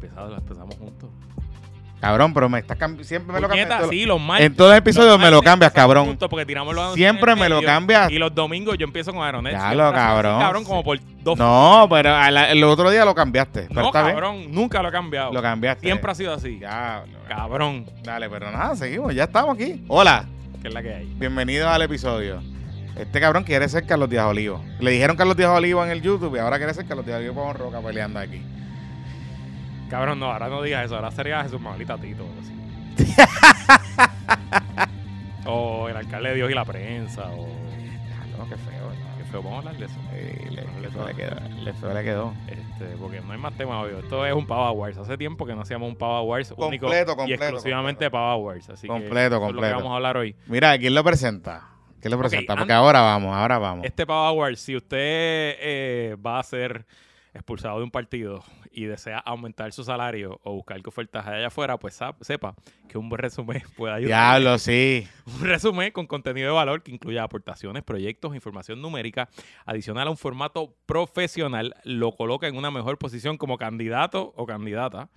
Empezado, empezamos juntos. Cabrón, pero me estás cambi- Siempre me lo cambias. sí, los martes. En todo el episodio Los me lo cambias, cabrón. porque tiramos los Siempre me lo cambias. Y los domingos yo empiezo con Aeronet. Ya lo, así, cabrón. cabrón, como por dos No, pero la- el otro día lo cambiaste. Pero No, está bien. cabrón, nunca lo he cambiado. Lo cambiaste. Siempre ha sido así. Ya, Cabrón, Dale, pero nada, seguimos. Ya estamos aquí. Hola, que es la que hay. bienvenidos al episodio. Este cabrón quiere ser Carlos Díaz Olivo. Le dijeron Carlos Díaz Olivo en el YouTube y ahora quiere ser Carlos Díaz Olivo con Roca peleando aquí. Cabrón, no, ahora no digas eso. Ahora sería Jesús Manuelita Tito. o así. o el alcalde de Dios y la prensa. O... No, qué feo, Qué feo, vamos a hablar de eso. Le, le le feo le quedó. Le feo le quedó. Este, porque no hay más tema hoy. Esto es un Power Wars. Hace tiempo que no hacíamos un Power Wars único Completo, y completo, exclusivamente Power Wars. Así que Completo, eso es lo que completo. vamos a hablar hoy. Mira, ¿quién lo presenta? ¿Quién lo presenta? Porque ahora vamos, ahora vamos. Este Power Wars, si usted eh, va a ser expulsado de un partido y desea aumentar su salario o buscar que ofertas allá afuera, pues sepa que un buen resumen puede ayudar. Diablo, sí. Un resumen con contenido de valor que incluya aportaciones, proyectos, información numérica, adicional a un formato profesional, lo coloca en una mejor posición como candidato o candidata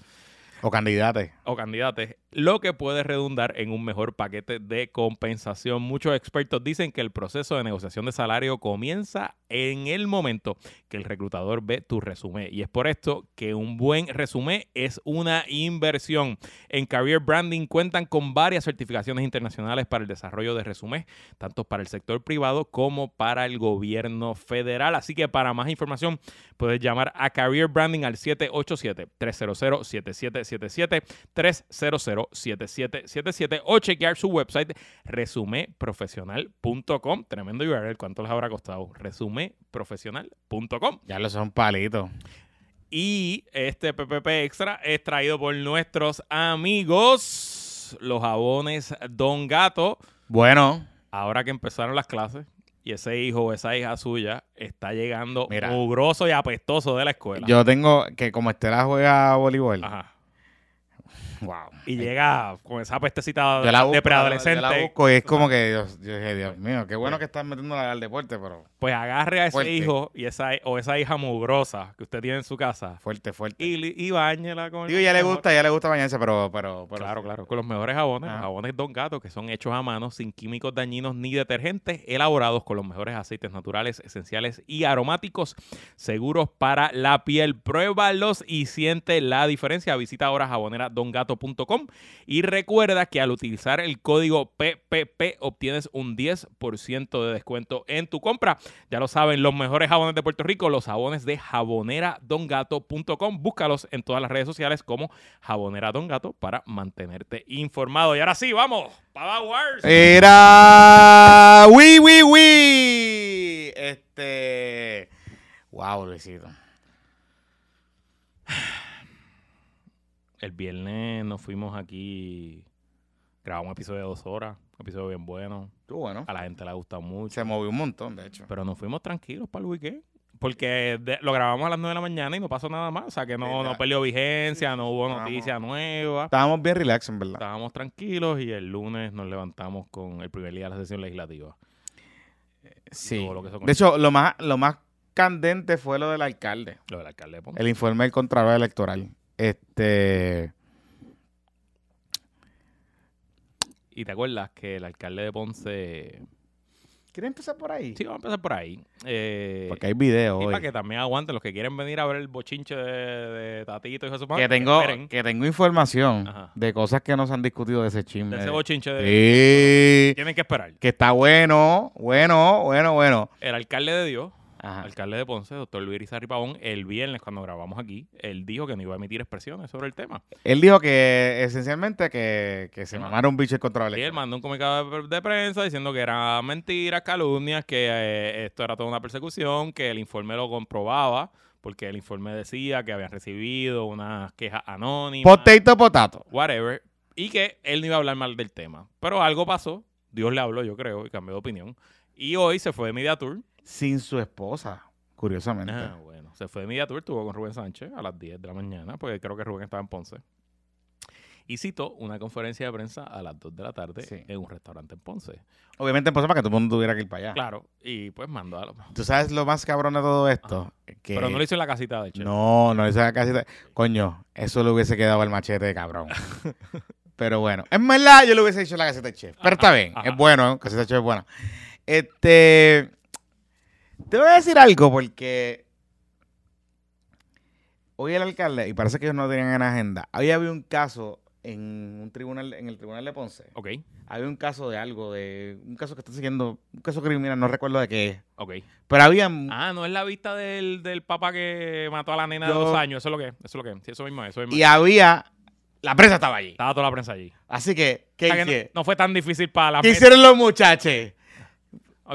O candidate. o candidates, lo que puede redundar en un mejor paquete de compensación. Muchos expertos dicen que el proceso de negociación de salario comienza en el momento que el reclutador ve tu resumen. Y es por esto que un buen resumen es una inversión. En Career Branding cuentan con varias certificaciones internacionales para el desarrollo de resumen, tanto para el sector privado como para el gobierno federal. Así que para más información puedes llamar a Career Branding al 787-300-7777, 300-7777 o chequear su website resumeprofesional.com. Tremendo URL, ¿cuánto les habrá costado? resumeprofesional.com. Ya lo son palitos. Y este PPP Extra es traído por nuestros amigos, los jabones Don Gato. Bueno, Ahora que empezaron las clases y ese hijo o esa hija suya está llegando Mira. mugroso y apestoso de la escuela. yo tengo que como Estela juega voleibol. Ajá. Wow. Y llega con esa pestecita busco, de preadolescente. Yo la busco y es como que Dios, yo dije, Dios mío, qué bueno que estás metiéndola al deporte, pero Pues agarre a ese Fuerte. hijo y esa, o esa hija mugrosa que usted tiene en su casa fuerte, fuerte. y, y báñela con el Digo, ya le gusta, ya le gusta bañarse, pero, pero, pero Claro, claro. Con los mejores jabones, los jabones Don Gato, que son hechos a mano, sin químicos dañinos ni detergentes, elaborados con los mejores aceites naturales, esenciales y aromáticos, seguros para la piel. Pruébalos y siente la diferencia. Visita ahora y recuerda que al utilizar el código PPP obtienes un 10% de descuento en tu compra. Ya lo saben, los mejores jabones de Puerto Rico, los jabones de jaboneradongato.com. Búscalos en todas las redes sociales como Jabonera Don Gato para mantenerte informado. Y ahora sí, vamos, Pava Wars. Era. ¡Wi, wi, wi! Este. Wow, Luisito. El viernes nos fuimos aquí, grabamos un episodio de dos horas, un episodio bien bueno. Estuvo bueno. A la gente le ha gustado mucho. Se movió un montón, de hecho. Pero nos fuimos tranquilos para el weekend. Porque de- lo grabamos a las 9 de la mañana y no pasó nada más. O sea que no, no perdió vigencia, no hubo Estábamos- noticia nueva. Estábamos bien relax, en verdad. Estábamos tranquilos y el lunes nos levantamos con el primer día de la sesión legislativa. Sí. lo que eso De hecho, lo más, lo más candente fue lo del alcalde. Lo del alcalde de Ponce. El informe del Contralor Electoral. Este. Y te acuerdas que el alcalde de Ponce... ¿Quieres empezar por ahí? Sí, vamos a empezar por ahí. Eh, Porque hay video y hoy. para que también aguanten los que quieren venir a ver el bochinche de, de Tatito y José Que tengo, que tengo información Ajá. de cosas que no se han discutido de ese chisme. de ese bochinche de... Sí. Tienen que esperar. Que está bueno, bueno, bueno, bueno. El alcalde de Dios, Ajá. alcalde de Ponce, doctor Luis Irizarry Pavón, el viernes cuando grabamos aquí, él dijo que no iba a emitir expresiones sobre el tema. Él dijo que esencialmente que, que se Sí, mamara un bicho el control Y él mandó un comunicado de, de prensa diciendo que eran mentiras, calumnias, que eh, esto era toda una persecución, que el informe lo comprobaba, porque el informe decía que habían recibido unas quejas anónimas, Potato, potato. whatever, y que él no iba a hablar mal del tema. Pero algo pasó, Dios le habló, yo creo, y cambió de opinión. Y hoy se fue de Media Tour. Sin su esposa, curiosamente. Ah, bueno, se fue de Media Tour, estuvo con Rubén Sánchez a las 10 de la mañana, porque creo que Rubén estaba en Ponce. y citó una conferencia de prensa a las 2 de la tarde Sí. en un restaurante en Ponce. Obviamente empezó para que todo el mundo tuviera que ir para allá. Claro, y pues mandó a. ¿Tú sabes lo más cabrón de todo esto? Que Pero no lo hizo en la casita de Chef. No, no hizo casi. Coño, eso le hubiese quedado al machete de cabrón. Pero bueno, en verdad yo le hubiese hecho la caseta de chef. Pero está bien, es bueno, ¿eh? caseta de chef es buena. Este. Te voy a decir algo porque. Hoy el alcalde, y parece que ellos no tenían en agenda, hoy había un caso en un tribunal, en el tribunal de Ponce. Ok, Había un caso de algo, de un caso que está siguiendo, un caso criminal, no recuerdo de qué es. ok. Pero había Ah, no es la vista del, del papá que mató a la nena de dos años. Eso es lo que es. Eso es lo que es. Sí, eso mismo es. Eso mismo y había la prensa estaba allí. Estaba toda la prensa allí. Así que, ¿qué O sea que hicieron? no, no fue tan difícil para la ¿Qué mesa. hicieron los muchachos?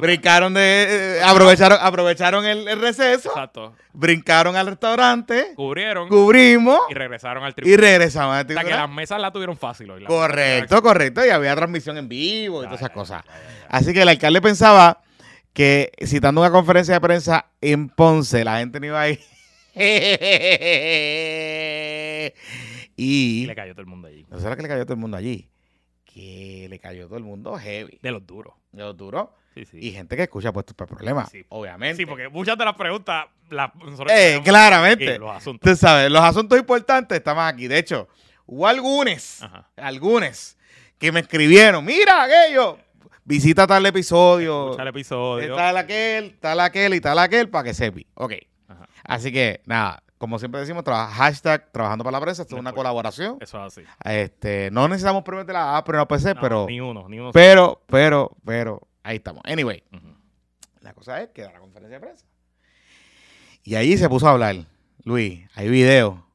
Brincaron de. eh, aprovecharon, aprovecharon el, el receso, Exacto. brincaron al restaurante, Cubrieron cubrimos y regresaron al y tribunal. regresamos al O sea que tribunal. las mesas la tuvieron fácil hoy. Correcto, correcto. Y había transmisión en vivo y Ya, todas esas ya, cosas. ya. Así que el alcalde pensaba que citando una conferencia de prensa en Ponce, la gente no iba a ir. Y y le cayó todo el mundo allí. no lo que le cayó todo el mundo allí. Que le cayó todo el mundo heavy. De los duros. De los duros. Sí, sí. Y gente que escucha puestos para problemas. Sí. Obviamente. Sí, porque muchas de las preguntas las Eh, claramente. aquí, los asuntos. Tú sabes, los asuntos importantes estaban aquí. De hecho, hubo algunos, algunos que me escribieron, mira aquello, visita tal episodio, Escucha el episodio. tal aquel, tal aquel y tal aquel para que sepi. Ok. Ajá. Así que, nada, como siempre decimos, traba- hashtag trabajando para la prensa, esto es una colaboración. Eso es así. Este, no necesitamos premios de la A, pero no PC, No, pero, Ni uno, ni uno. pero, pero, pero, ahí estamos. Anyway, la cosa es que da la conferencia de prensa. Y ahí se puso a hablar. Luis, hay video.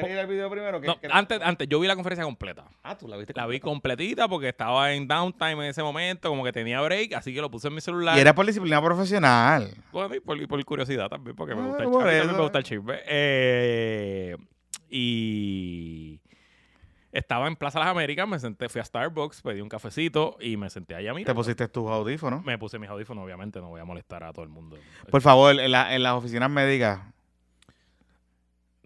¿Quieres ir al video primero? ¿Qué- No, qué- antes, antes, yo vi la conferencia completa. Ah, tú la viste. La vi completa? completita porque estaba en downtime en ese momento, como que tenía break, así que lo puse en mi celular. Y era por disciplina profesional. Bueno, y por, y por curiosidad también, porque me gusta el por chisme. eso. me gusta el chisme. Eh, y estaba en Plaza Las Américas, me senté, fui a Starbucks, pedí un cafecito y me senté allá a mirar. Te pusiste tus audífonos. Me puse mis audífonos, obviamente, no voy a molestar a todo el mundo. Por favor, en, la- en las oficinas médicas,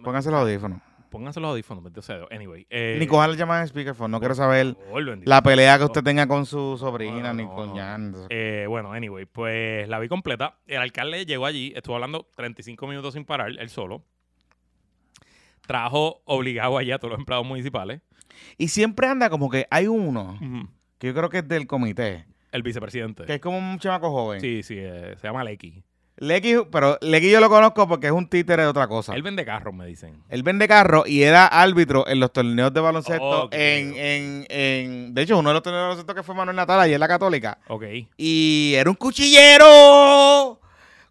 pónganse los audífonos. Pónganse los audífonos, bendito sea. Anyway. Eh, Ni cojan la llamada en speakerphone. No quiero saber la pelea que usted tenga con su sobrina, ni con no. Jan. Eh, bueno, anyway, pues la vi completa. El alcalde llegó allí, estuvo hablando 35 minutos sin parar, él solo. Trajo obligado allá a todos los empleados municipales. Y siempre anda como que hay uno, que yo creo que es del comité, El vicepresidente. que es como un chamaco joven. Sí, sí, eh, se llama Lecky. Lecky, pero Lecky yo lo conozco porque es un títere de otra cosa. Él vende carros, me dicen. Él vende carro y era árbitro en los torneos de baloncesto. En, en, en, de hecho, uno de los torneos de baloncesto que fue Manuel Natal, ahí en la Católica. Ok. Y era un cuchillero.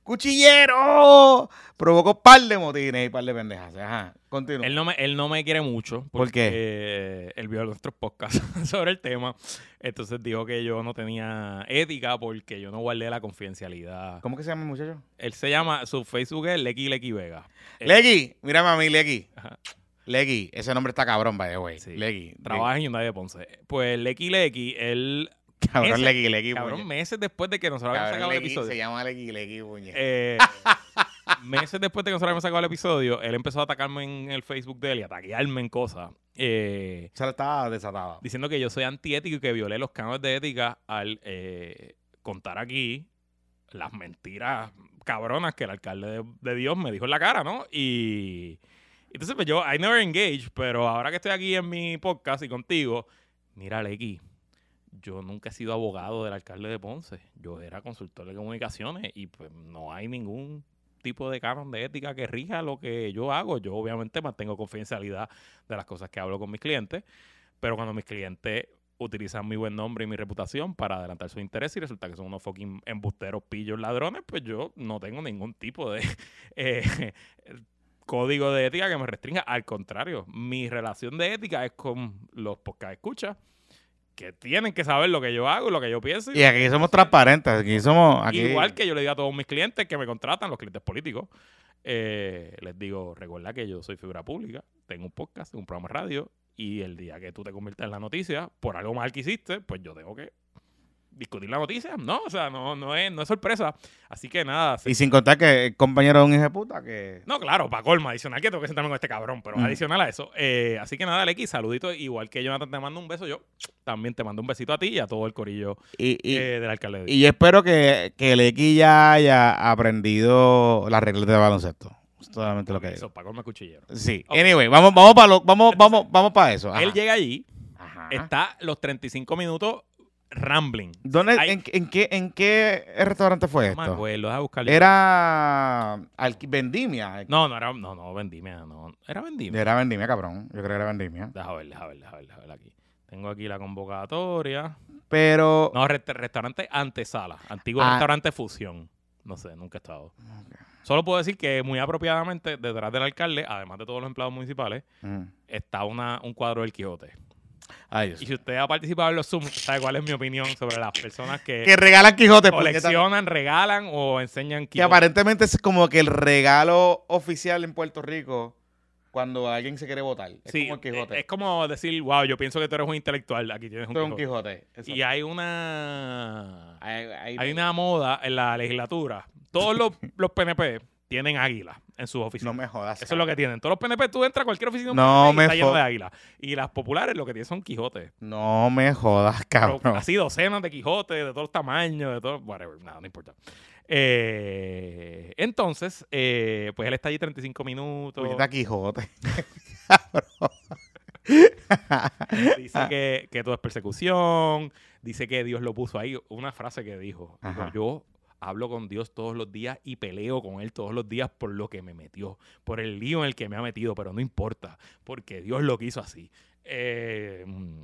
¡Cuchillero! Provocó par de motines y par de pendejas. Ajá, continúa. Él no, me, él no me quiere mucho. ¿Por porque, qué? eh, él vio nuestros podcasts sobre el tema. Entonces dijo que yo no tenía ética porque yo no guardé la confidencialidad. ¿Cómo que se llama el muchacho? Él se llama, su Facebook es Lecky Lecky Vega. Eh, Lecky, mírame a mí, Lecky. Lecky, ese nombre está cabrón, by the way. Sí. Trabaja en Hyundai de Ponce. Pues Lecky Lecky, él, Cabrón, ese- cabrón, puñe. meses después de que nosotros habíamos sacado el episodio. Se llama Lecky, Lecky, puñe. Eh, meses después de que nosotros habíamos sacado el episodio, él empezó a atacarme en el Facebook de él y a taguearme en cosas. Eh, O sea, estaba desatada. diciendo que yo soy antiético y que violé los cánones de ética al eh, contar aquí las mentiras cabronas que el alcalde de, de Dios me dijo en la cara, ¿no? Y entonces pues yo, I never engage, pero ahora que estoy aquí en mi podcast y contigo, mira, Lecky, yo nunca he sido abogado del alcalde de Ponce. Yo era consultor de comunicaciones y pues no hay ningún tipo de canon de ética que rija lo que yo hago. Yo obviamente mantengo confidencialidad de las cosas que hablo con mis clientes, pero cuando mis clientes utilizan mi buen nombre y mi reputación para adelantar sus intereses y resulta que son unos fucking embusteros, pillos, ladrones, pues yo no tengo ningún tipo de eh, código de ética que me restrinja. Al contrario, mi relación de ética es con los podcast escuchas que tienen que saber lo que yo hago, lo que yo pienso. Y aquí somos transparentes. Aquí somos. Aquí... Igual que yo le digo a todos mis clientes que me contratan, los clientes políticos, eh, les digo, recuerda que yo soy figura pública, tengo un podcast, un programa de radio, y el día que tú te conviertas en la noticia por algo mal que hiciste, pues yo tengo que discutir la noticia. No, o sea, no, no, es, no es sorpresa. Así que nada. Y sin contar que el compañero de un hijo de puta que... No, claro, para colma, adicional que tengo que sentarme con este cabrón, pero Mm. adicional a eso. eh, así que nada, Lecky, saludito. Igual que Jonathan te mando un beso, yo también te mando un besito a ti y a todo el corillo Y, y, eh, del alcalde. de y yo espero que, que el X ya haya aprendido las reglas de baloncesto. Es Solamente lo que Eso, para colma cuchillero. Sí. Anyway, vamos, vamos para lo, vamos, vamos, vamos para eso. Ajá. Él llega allí, Ajá. está los 35 minutos rambling. ¿Dónde, Hay- en, en qué, ¿En qué restaurante fue No me esto? acuerdo, buscarlo. Era alqui- Vendimia. No, no era, no, no, vendimia, no. Era vendimia. Era Vendimia, cabrón. Yo creo que era Vendimia. Deja ver, deja ver, deja ver, deja ver aquí. Tengo aquí la convocatoria. Pero... No, rest- restaurante Antesala, antiguo Ah. restaurante Fusión. No sé, nunca he estado. Solo puedo decir que muy apropiadamente, detrás del alcalde, además de todos los empleados municipales, Mm. está una, un cuadro del Quijote. Ay. Y si usted ha participado en los Zoom, sabe cuál es mi opinión sobre las personas que, Que regalan Quijote. coleccionan, regalan o enseñan Que Quijote. aparentemente es como que el regalo oficial en Puerto Rico cuando alguien se quiere votar. Es Sí, como el Quijote. es como decir, wow, yo pienso que tú eres un intelectual, aquí tienes un Esto es un Quijote. Quijote. Y hay una... Hay, hay- Hay una moda en la legislatura. Todos los, los PNP tienen águila en sus oficinas. No me jodas. Eso es lo que tienen. Todos los PNP, tú entras a cualquier oficina No y está lleno de águila. Y las populares lo que tienen son Quijotes. No me jodas, Pero cabrón. así docenas de Quijotes, de todos los tamaños, de todo, whatever, nada, no importa. Eh, entonces, eh, pues él está allí 35 minutos. Puñeta Quijote. Dice que, que todo es persecución. Dice que Dios lo puso ahí. Una frase que dijo. dijo, Ajá. yo hablo con Dios todos los días y peleo con Él todos los días por lo que me metió, por el lío en el que me ha metido, pero no importa, porque Dios lo quiso así. Eh, mm,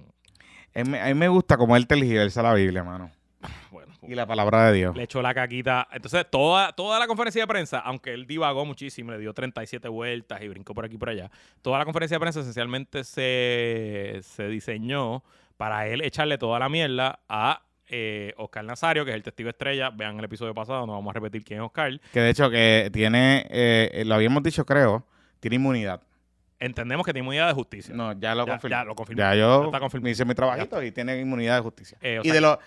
A mí, a mí me gusta como él tergiversa la Biblia, mano. bueno, Y la palabra de Dios. le echó la caquita. Entonces, toda, toda la conferencia de prensa, aunque él divagó muchísimo, le dio 37 vueltas y brincó por aquí y por allá, toda la conferencia de prensa esencialmente se, se diseñó para él echarle toda la mierda a eh, Oscar Nazario, que es el testigo estrella. Vean el episodio pasado, no vamos a repetir quién es Oscar. Que de hecho que tiene, eh, lo habíamos dicho creo, tiene inmunidad. Entendemos que tiene inmunidad de justicia. No, ya lo Ya- confirmé. ya lo confirmé. Ya Ya yo está confirmado. hice mi trabajito y tiene inmunidad de justicia. Eh, y, sea- de los,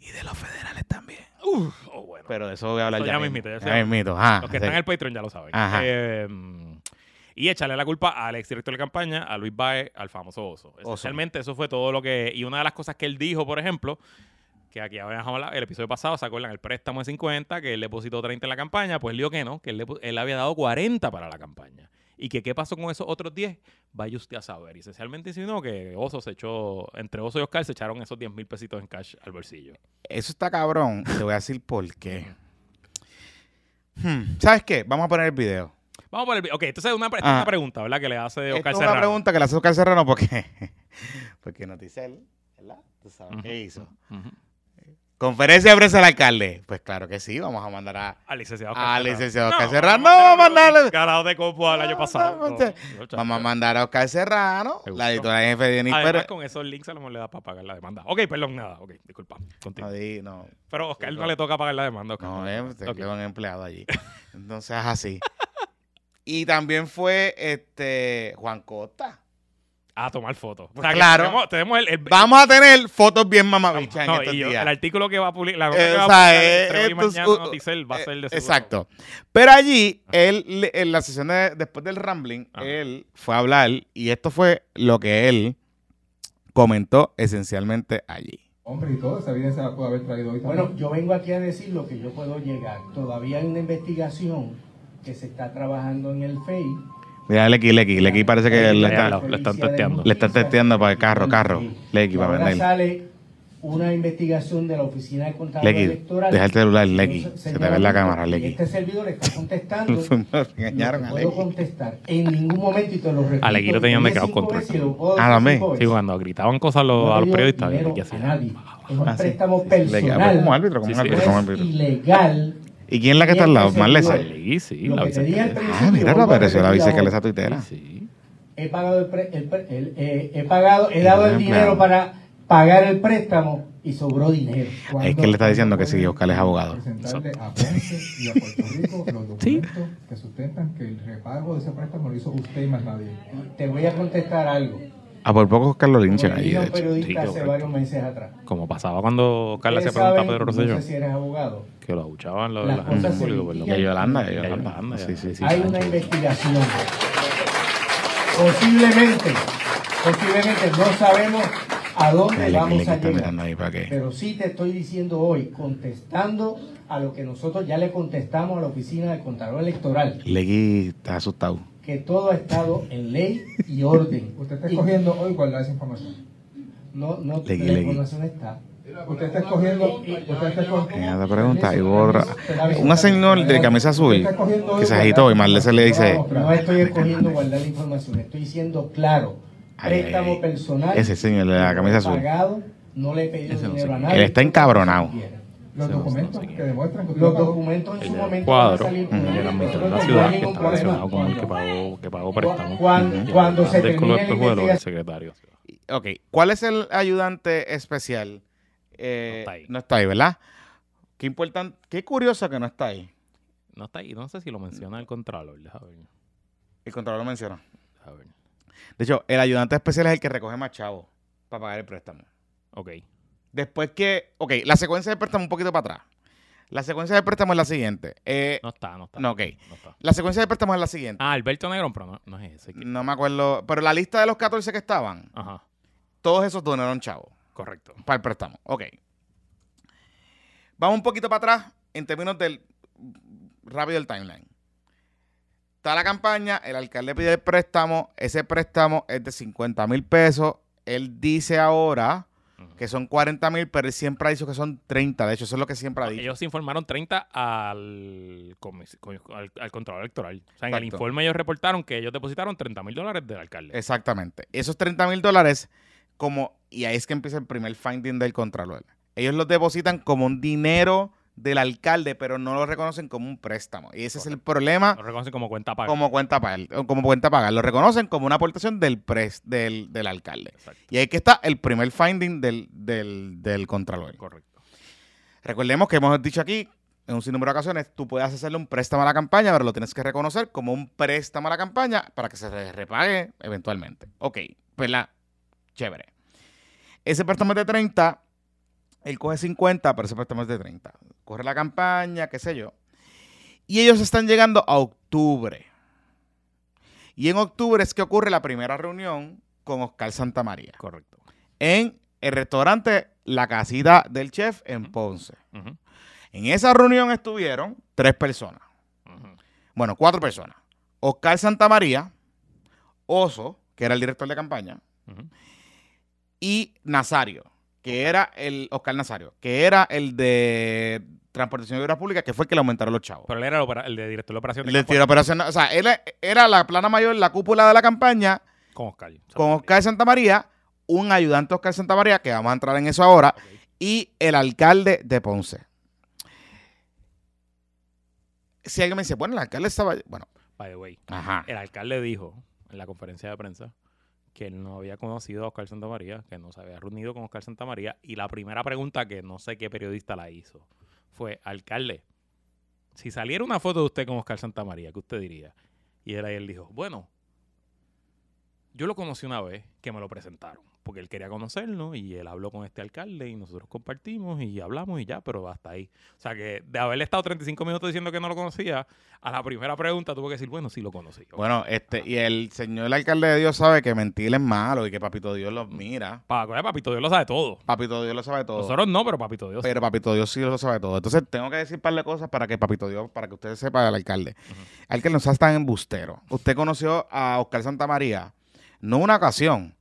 y de los federales también. Uf, oh, bueno. Pero de eso voy a hablar Eso ya, ya mismito, ya Ya mismito, ajá, Los que sí. están en el Patreon ya lo saben. Ajá. Eh, y echarle la culpa al exdirector de campaña, a Luis Baez, al famoso Oso. Esencialmente eso fue todo lo que... Y una de las cosas que él dijo, por ejemplo, que aquí habíamos hablado, el episodio pasado, ¿se acuerdan? El préstamo de 50, que él depositó 30 en la campaña, pues él dijo que no, que él, depo- él había dado 40 para la campaña. Y que qué pasó con esos otros 10, vaya usted a saber. Y esencialmente insinuó que Oso se echó, entre Oso y Oscar se echaron esos 10 mil pesitos en cash al bolsillo. Eso está cabrón. Te voy a decir por qué. Hmm, ¿Sabes qué? Vamos a poner el video. Vamos por el... Ok, entonces una, es Ah. una pregunta, ¿verdad? Que le hace Oscar es una Serrano. pregunta que le hace Oscar Serrano porque, porque Noticel, ¿verdad? ¿Tú sabes Ujú. qué hizo? Ujú. Conferencia de prensa del alcalde. Pues claro que sí, vamos a mandar a... Al licenciado Al Serrano. licenciado Oscar No, Serrano. a No, vamos a mandarle- Ganado de copo el año No, pasado. no. Vamos a mandar a Oscar Serrano, la editora jefe de Denis Pérez. con esos links a lo mejor le da para pagar la demanda. Ok, perdón, nada. Ok, disculpa. Continúa. No, Pero a Oscar no le toca pagar la demanda. Oscar. no, eh, te Ok. quedó un empleado allí. Entonces es así. Y también fue este Juan Costa. A tomar fotos. Pues claro. Tenemos, tenemos el, el- Vamos a tener fotos bien mamabichas no, en estos y yo- días. el artículo que va a publicar, la Eh, que va a o sea, publicar eh, entre hoy y esto es, mañana uh, Noticel va a eh, ser de. Exacto. Pero allí, él, en la sesión de, después del rambling, Ajá. él fue a hablar y esto fue lo que él comentó esencialmente allí. Hombre, y todo, esa evidencia la pudo haber traído hoy también. Bueno, yo vengo aquí a decir lo que yo puedo llegar. Todavía hay una investigación que se está trabajando en el FEI. Mira, Lequi, Lequi, Lequi parece que le está, lo- le están testeando. le están testeando para el carro, carro. Lequi, para vender. sale una investigación de la Oficina de Contralor Lequi, Electoral. deja el celular, Lequi. Entonces, Se te ve en la cámara, y Lequi. Este servidor está contestando. Nos engañaron lo a que puedo contestar en ningún momento y te lo repito. A Lequi lo tenían cinco control. lo Ah, también. Sí, cuando gritaban cosas a los, No a los periodistas, a nadie. Es un Ah, préstamo Sí, personal. como árbitro, como Sí, árbitro, es como es árbitro. ilegal. ¿Y quién es la que está al lado? Marlesa. Sí, sí, Lo la vicepresidenta. Ah, mira, a apareció la vicealcaldesa tuitera. Sí, sí. he pagado el, pre- el pre- el- eh, he pagado he dado el dinero para pagar el préstamo y sobró dinero ¿Cuándo- Es que él le está diciendo que sí, Oscar es abogado. Presentarle a Ponce y a Puerto Rico los documentos que sustentan que el repago de ese préstamo lo hizo usted y más nadie. te voy a contestar algo A por poco Carlos Lynch Como le allí, dije a de hecho. periodista Sí, hace correcto. varios meses atrás. Como pasaba cuando Carla se Ustedes pregunta a Pedro Rosselló, No sé si eres abogado. que lo abuchaban los, la gente público. pues, Y a Yolanda, y a Yolanda. Yolanda, Sí, sí, sí. Hay una investigación. Posiblemente, posiblemente no sabemos a dónde vamos a llegar. ahí para qué. Pero sí te estoy diciendo hoy, contestando a lo que nosotros ya le contestamos a la oficina del Contralor Electoral, Legui está asustado. Que todo ha estado en ley y orden. Usted está escogiendo hoy guardar esa información. no, no, Legui, la legui. información está. Usted está escogiendo. Usted está escogiendo. Esa pregunta, y borra. Un señor de camisa azul que se agitó y Marle se le dice. No estoy escogiendo guardar la información, estoy siendo claro. Préstamo personal. ese señor de la camisa azul. Pagado, no le he pedido dinero a nadie. Él está encabronado. Los documentos que es. demuestran que usted Los documentos en su momento cuadro, van a salir Ujú. el públicos. administrador de la ciudad que está relacionado con el que pagó, que pagó préstamo. Cuando- se la espejuelo, el secretario. Ok, ¿cuál es el ayudante especial? Eh, No está ahí. No está ahí, ¿verdad? Qué importante, qué curioso que no está ahí. No está ahí, no sé si lo menciona el Contralor, déjame ver. El contralor lo menciona. déjame ver. De hecho, el ayudante especial es el que recoge más chavos para pagar el préstamo. Ok, Después que, ok, la secuencia del préstamo un poquito para atrás. La secuencia del préstamo es la siguiente. Eh, no está, no está. no, ok. no está. La secuencia del préstamo es la siguiente. Ah, Alberto Negrón, pero no, no es ese. que- No me acuerdo, pero la lista de los 14 que estaban, Ajá, todos esos donaron chavos correcto. para el préstamo. Ok. Vamos un poquito para atrás en términos del rápido el timeline. Está la campaña, el alcalde pide el préstamo, ese préstamo es de 50 mil pesos. Él dice ahora. Que son 40 mil, pero él siempre ha dicho que son 30. De hecho, eso es lo que siempre ha dicho. Ellos informaron 30 al, al, al Contralor Electoral. O sea, en el informe ellos reportaron que ellos depositaron 30 mil dólares del alcalde. Exactamente. Esos 30 mil dólares, como, y ahí es que empieza el primer finding del Contralor. Ellos los depositan como un dinero del alcalde, pero no lo reconocen como un préstamo. Y ese es el problema Lo reconocen como cuenta paga. como cuenta pagar, como cuenta pagar. Lo reconocen como una aportación del pres, del, del alcalde. Exacto, Y ahí que está el primer finding del, del, del Contralor. correcto. Recordemos que hemos dicho aquí en un sinnúmero de ocasiones, tú puedes hacerle un préstamo a la campaña, pero lo tienes que reconocer como un préstamo a la campaña para que se re- repague eventualmente. Ok, pues la chévere. Ese préstamo de 30, él coge 50, pero ese préstamo es de 30. Corre la campaña, qué sé yo. Y ellos están llegando a octubre. Y en octubre es que ocurre la primera reunión con Oscar Santamaría Correcto. en el restaurante La Casita del Chef en Ponce. En esa reunión estuvieron tres personas. Bueno, cuatro personas. Oscar Santamaría, Oso, que era el director de campaña, y Nazario, que era el Oscar Nazario, que era el de Transportación y Obras Públicas, que fue el que le aumentaron los chavos. Pero él era el, de director de operación El de de operación, o sea, él era la plana mayor, la cúpula de la campaña, con Oscar. con Oscar Santamaría, un ayudante de Oscar Santamaría, que vamos a entrar en eso ahora, y el alcalde de Ponce. Si alguien me dice, bueno, el alcalde estaba. Bueno, By the way, ajá. el alcalde dijo en la conferencia de prensa que él no había conocido a Oscar Santamaría, que no se había reunido con Oscar Santamaría. Y la primera pregunta que no sé qué periodista la hizo fue, alcalde, si saliera una foto de usted con Oscar Santamaría, ¿qué usted diría? Y él ahí él dijo, bueno, yo lo conocí una vez que me lo presentaron, porque él quería conocerlo y él habló con este alcalde y nosotros compartimos y hablamos y ya, pero hasta ahí. O sea que de haberle estado 35 minutos diciendo que no lo conocía, a la primera pregunta tuvo que decir, bueno, sí lo conocí. Bueno, este, y el señor alcalde de Dios sabe que mentir es malo y que Papito Dios los mira. Pa- Papito Dios lo sabe todo. Papito Dios lo sabe todo. Nosotros no, pero Papito Dios. Pero Papito Dios sí lo sabe todo. Entonces tengo que decir un par de cosas para que Papito Dios, para que usted sepa del alcalde. Alcalde no sea tan embustero. Usted conoció a Oscar Santamaría, no una ocasión,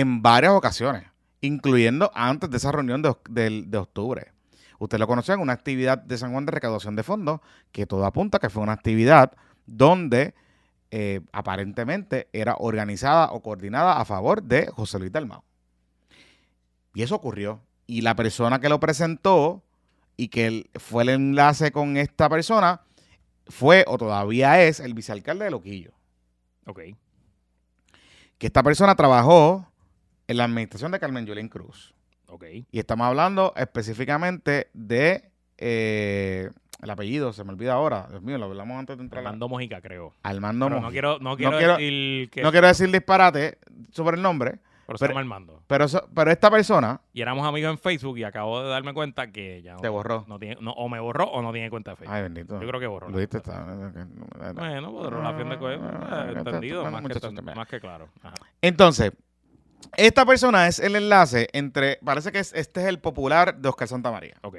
en varias ocasiones, incluyendo antes de esa reunión de, de octubre. Usted lo conoció en una actividad de San Juan de recaudación de fondos, que todo apunta que fue una actividad donde eh, aparentemente era organizada o coordinada a favor de José Luis Dalmau. Y eso ocurrió. Y la persona que lo presentó y que fue el enlace con esta persona fue o todavía es el vicealcalde de Loquillo. Ok. Que esta persona trabajó en la administración de Carmen Yulín Cruz. Ok. Y estamos hablando específicamente de eh, el apellido, se me olvida ahora. Dios mío, lo hablamos antes de entrar. la- Armando Mojica, creo. Armando Pero no Mojica. quiero, no quiero quiero- decir que. No quiero decir disparate sobre el nombre, Pero se Pero- llama Armando. Pero, pero esta persona Y éramos amigos en Facebook y acabo de darme cuenta que ya no, te borró. no tiene, no, o me borró o no tiene cuenta de Facebook. Ay, bendito. Yo creo que borró. la Luis te cuenta. está- Bueno, pues relación de cosas. Ah, entendido, bueno, más que, claro. Entonces, esta persona es el enlace entre, parece que es- este es el popular de Oscar Santamaría. Ok.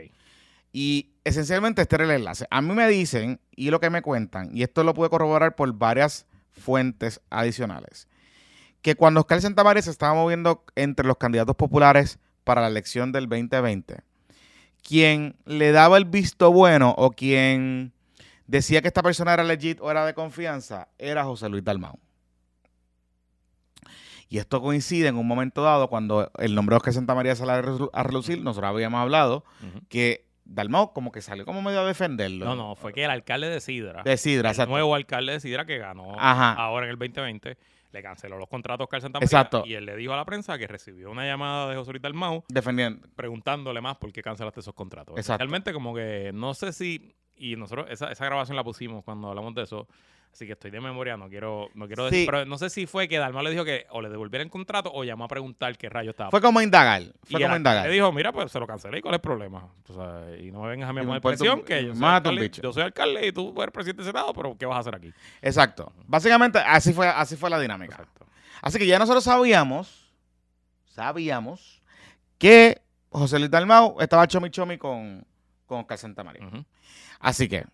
Y esencialmente este era el enlace. A mí me dicen, y lo que me cuentan, y esto lo pude corroborar por varias fuentes adicionales, que cuando Oscar Santamaría se estaba moviendo entre los candidatos populares para la elección del 2020, quien le daba el visto bueno o quien decía que esta persona era legit o era de confianza, era José Luis Dalmau. Y esto coincide en un momento dado cuando el nombre de Oscar Santamaría sale a relu- a relucir, nosotros habíamos hablado que Dalmau como que salió como medio a defenderlo. No, no, fue que el alcalde de Sidra, De Sidra, el exacto. nuevo alcalde de Sidra que ganó Ajá. ahora en el 2020, le canceló los contratos a Oscar Santamaría Exacto. y él le dijo a la prensa que recibió una llamada de José Luis Dalmau Defendiendo. preguntándole más por qué cancelaste esos contratos. Exacto. Realmente como que no sé si, y nosotros esa, esa grabación la pusimos cuando hablamos de eso, así que estoy de memoria, no quiero, no quiero decir, pero no sé si fue que Dalmau le dijo que o le devolviera el contrato o llamó a preguntar qué rayo estaba. Fue como indagar. Fue y como indagar. le dijo, mira, pues se lo cancelé y cuál es el problema. O sea, y no me vengas a mí a presión que yo soy, alcalde, bicho. yo soy alcalde y tú eres presidente del Senado, pero ¿qué vas a hacer aquí? Exacto. Básicamente así fue, así fue la dinámica. Exacto. Así que ya nosotros sabíamos, sabíamos que José Luis Dalmau estaba chomi chomi con, con Oscar Santamaría. Ujú. Así que,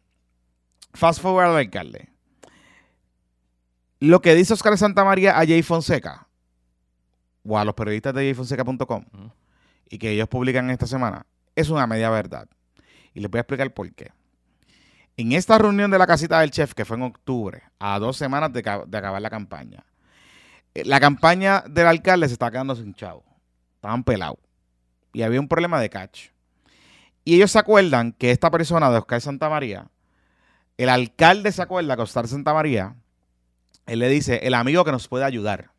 fast forward al alcalde. Lo que dice Oscar Santamaría a Jay Fonseca, o a los periodistas de jayfonseca.com, y que ellos publican esta semana, es una media verdad. Y les voy a explicar por qué. En esta reunión de la casita del chef, que fue en octubre, a dos semanas de, de acabar la campaña, eh, la campaña del alcalde se está quedando sin chavo. Estaban pelados. Y había un problema de catch. Y ellos se acuerdan que esta persona de Oscar Santamaría, el alcalde se acuerda que Oscar Santamaría, él le dice, el amigo que nos puede ayudar.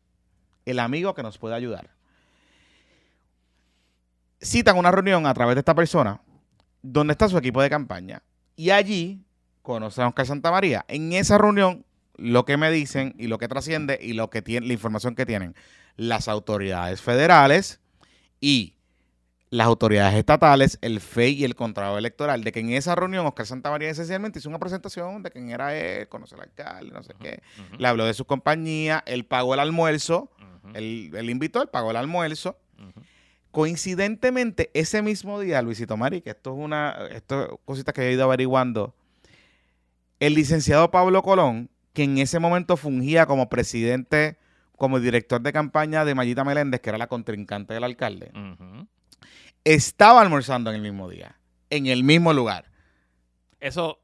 El amigo que nos puede ayudar. Citan una reunión a través de esta persona donde está su equipo de campaña. Y allí conocen a Oscar Santamaría. En esa reunión, lo que me dicen y lo que trasciende y lo que tiene, la información que tienen las autoridades federales y las autoridades estatales, el FEI y el Contralor Electoral, de que en esa reunión Oscar Santamaría esencialmente hizo una presentación de quién era él, conoce al alcalde, no sé qué. Le habló de su compañía, él pagó el almuerzo, Ujú. él, él invitó, él pagó el almuerzo. Coincidentemente, ese mismo día, Luisito Mari, que esto es una, esto es cositas que he ido averiguando, el licenciado Pablo Colón, que en ese momento fungía como presidente, como director de campaña de Mayita Meléndez, que era la contrincante del alcalde. Estaba almorzando en el mismo día, en el mismo lugar. Eso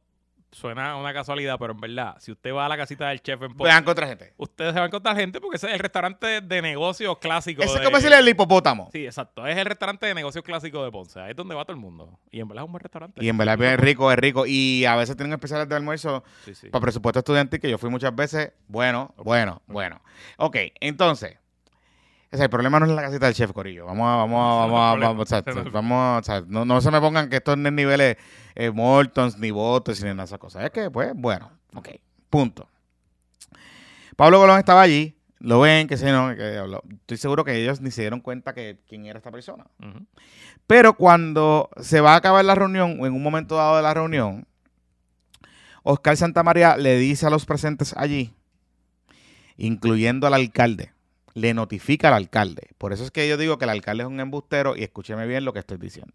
suena a una casualidad, pero en verdad, si usted va a la casita del chef en Ponce, Vean con otra gente. ustedes se van a encontrar gente porque ese es el restaurante de negocios clásico. Ese de- es como decirle el hipopótamo. Sí, exacto. Es el restaurante de negocios clásico de Ponce. Ahí es donde va todo el mundo. Y en verdad es un buen restaurante. Y en verdad es rico, es rico. Y a veces tienen especiales de almuerzo Sí, sí. para presupuesto estudiantil, que yo fui muchas veces. Bueno, bueno, bueno. Ok, entonces. O sea, el problema no es la casita del chef, Corillo. Vamos a, vamos a, vamos a, vamos, no es el vamos, sea, no, no se me pongan que esto no es niveles eh, Mortons, ni votos, ni nada de esas cosas. Es que, pues, bueno, ok, punto. Pablo Colón estaba allí, lo ven, que sé no, que habló. estoy seguro que ellos ni se dieron cuenta que quién era esta persona. Ujú. Pero cuando se va a acabar la reunión, o en un momento dado de la reunión, Oscar Santamaría le dice a los presentes allí, incluyendo al alcalde, le notifica al alcalde. Por eso es que yo digo que el alcalde es un embustero y escúcheme bien lo que estoy diciendo.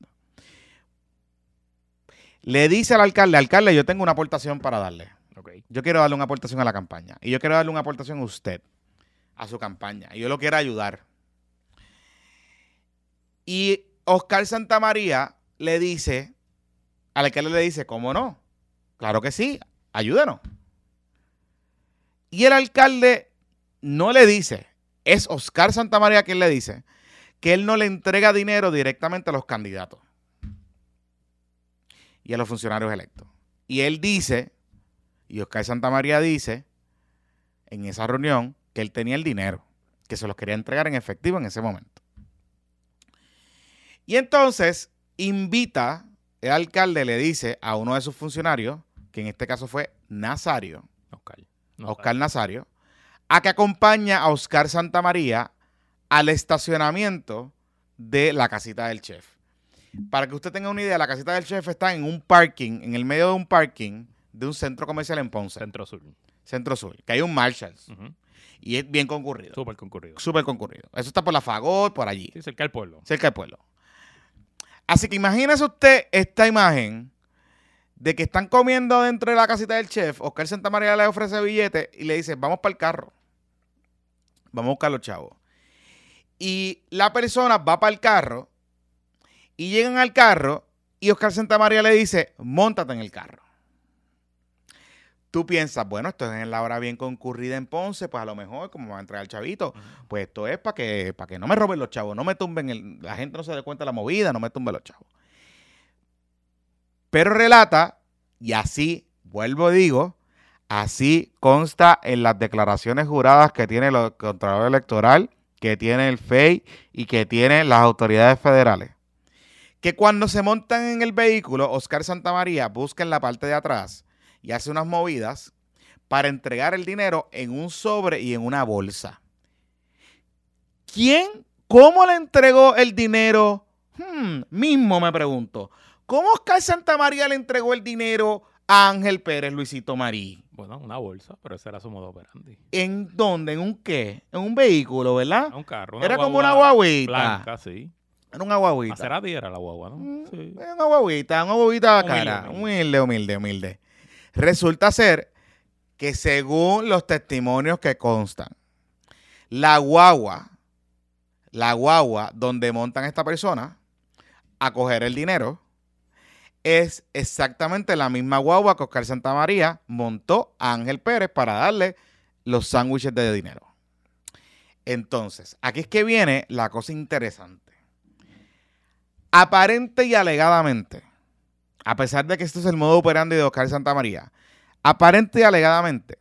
Le dice al alcalde, alcalde, yo tengo una aportación para darle. Yo quiero darle una aportación a la campaña. Y yo quiero darle una aportación a usted, a su campaña. Y yo lo quiero ayudar. Y Oscar Santamaría le dice, al alcalde le dice, ¿cómo no? Claro que sí, ayúdenos. Y el alcalde no le dice, es Oscar Santamaría quien le dice, que él no le entrega dinero directamente a los candidatos y a los funcionarios electos. Y él dice, y Oscar Santamaría dice, en esa reunión, que él tenía el dinero, que se los quería entregar en efectivo en ese momento. Y entonces invita, el alcalde le dice a uno de sus funcionarios, que en este caso fue Nazario, Oscar. Oscar Nazario, a que acompaña a Oscar Santamaría al estacionamiento de la casita del chef. Para que usted tenga una idea, la casita del chef está en un parking, en el medio de un parking de un centro comercial en Ponce, Centro Sur. Centro Sur, que hay un Marshalls y es bien concurrido, Súper concurrido. súper concurrido. Eso está por la Fagot, por allí, Sí, cerca del pueblo. cerca del pueblo. Así que imagínese usted esta imagen de que están comiendo dentro de la casita del chef, Oscar Santamaría le ofrece billete y le dice, vamos para el carro. Vamos a buscar los chavos. Y la persona va para el carro y llegan al carro y Oscar Santamaría le dice, montate en el carro. Tú piensas, bueno, esto es en la hora bien concurrida en Ponce, pues a lo mejor, como va a entrar el chavito, pues esto es para que, para que no me roben los chavos, no me tumben, el, la gente no se dé cuenta de la movida, no me tumben los chavos. Pero relata, y así, vuelvo y digo, así consta en las declaraciones juradas que tiene el Contralor Electoral, que tiene el FEI y que tienen las autoridades federales. Que cuando se montan en el vehículo, Oscar Santamaría busca en la parte de atrás y hace unas movidas para entregar el dinero en un sobre y en una bolsa. ¿Quién? ¿Cómo le entregó el dinero? Hmm, mismo me pregunto. ¿Cómo Oscar Santamaría le entregó el dinero Ángel Pérez, Luisito Marí? Bueno, una bolsa, pero ese era su modo operandi. ¿En dónde? ¿En un qué? En un vehículo, ¿verdad? Un carro. Era como una guagua guaguita. Blanca, sí. Era una guaguita. Maserati era la guagua, ¿no? Mm, Sí. Era una guaguita, una guaguita cara. humilde. Humilde, humilde, humilde. Resulta ser que según los testimonios que constan, la guagua, la guagua donde montan a esta persona a coger el dinero, es exactamente la misma guagua que Oscar Santamaría montó a Ángel Pérez para darle los sándwiches de dinero. Entonces, aquí es que viene la cosa interesante. Aparente y alegadamente, a pesar de que esto es el modo operandi de Oscar Santamaría, aparente y alegadamente,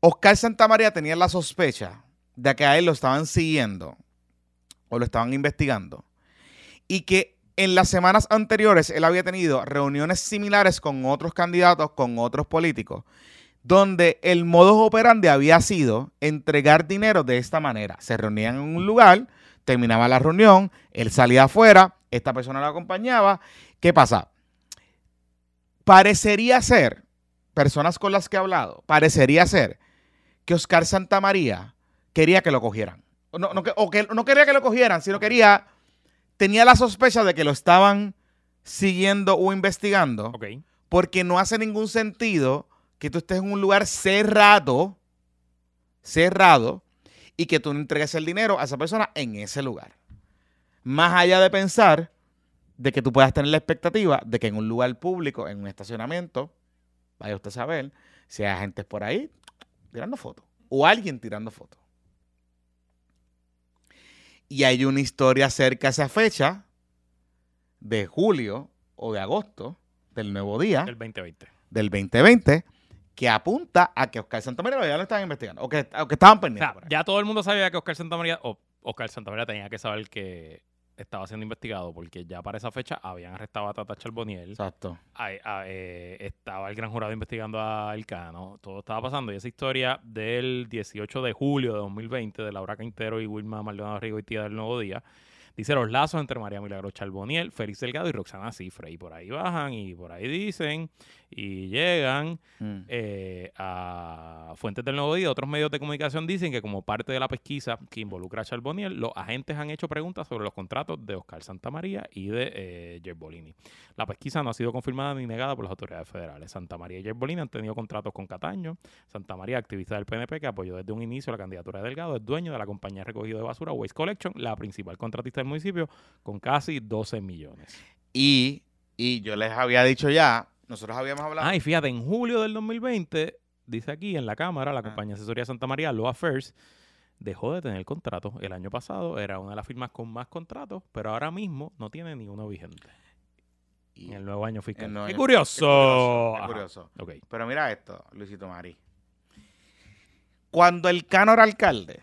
Oscar Santamaría tenía la sospecha de que a él lo estaban siguiendo o lo estaban investigando y que en las semanas anteriores él había tenido reuniones similares con otros candidatos, con otros políticos, donde el modus operandi había sido entregar dinero de esta manera. Se reunían en un lugar, terminaba la reunión, él salía afuera, esta persona lo acompañaba. ¿Qué pasa? Parecería ser, personas con las que he hablado, parecería ser que Oscar Santamaría quería que lo cogieran. O que no quería que lo cogieran, sino quería, tenía la sospecha de que lo estaban siguiendo o investigando Ok. porque no hace ningún sentido que tú estés en un lugar cerrado, cerrado, y que tú no entregues el dinero a esa persona en ese lugar. Más allá de pensar de que tú puedas tener la expectativa de que en un lugar público, en un estacionamiento, vaya usted a saber, si hay gente por ahí tirando fotos o alguien tirando fotos. Y hay una historia cerca a esa fecha de julio o de agosto del nuevo día El 2020. del 2020 que apunta a que Oscar Santamaría ya lo estaban investigando o que, o que estaban O pendientes. sea, ya todo el mundo sabía que Oscar Santamaría, o Oscar Santamaría tenía que saber que estaba siendo investigado porque ya para esa fecha habían arrestado a Tata Charboniel. Exacto. Ah, eh, estaba el gran jurado investigando a Elcano, todo estaba pasando. Y esa historia del 18 de julio de 2020 de Laura Quintero y Wilma Maldonado Rigo y Tía del Nuevo Día, dice los lazos entre María Milagro Charboniel, Félix Delgado y Roxana Cifre. Y por ahí bajan y por ahí dicen y llegan Mm. eh, a Fuentes del Nuevo Día, otros medios de comunicación dicen que como parte de la pesquisa que involucra a Charboniel, los agentes han hecho preguntas sobre los contratos de Oscar Santamaría y de eh, Gerbolini. La pesquisa no ha sido confirmada ni negada por las autoridades federales. Santa María y Gerbolini han tenido contratos con Cataño. Santa María, activista del PNP que apoyó desde un inicio la candidatura de Delgado, es dueño de la compañía de recogido de basura Waste Collection, la principal contratista del municipio, con casi 12 millones. Y, y yo les había dicho ya, nosotros habíamos hablado. Ah, y fíjate, en julio del 2020, dice aquí en la Cámara, la Ah. compañía asesoría Santa María, Law Affairs, dejó de tener contratos. El año pasado era una de las firmas con más contratos, pero ahora mismo no tiene ni uno vigente y- en el nuevo año fiscal. nuevo ¡Qué año- curioso! qué curioso, qué. Pero mira esto, Luisito Mari. Cuando el Cano era alcalde,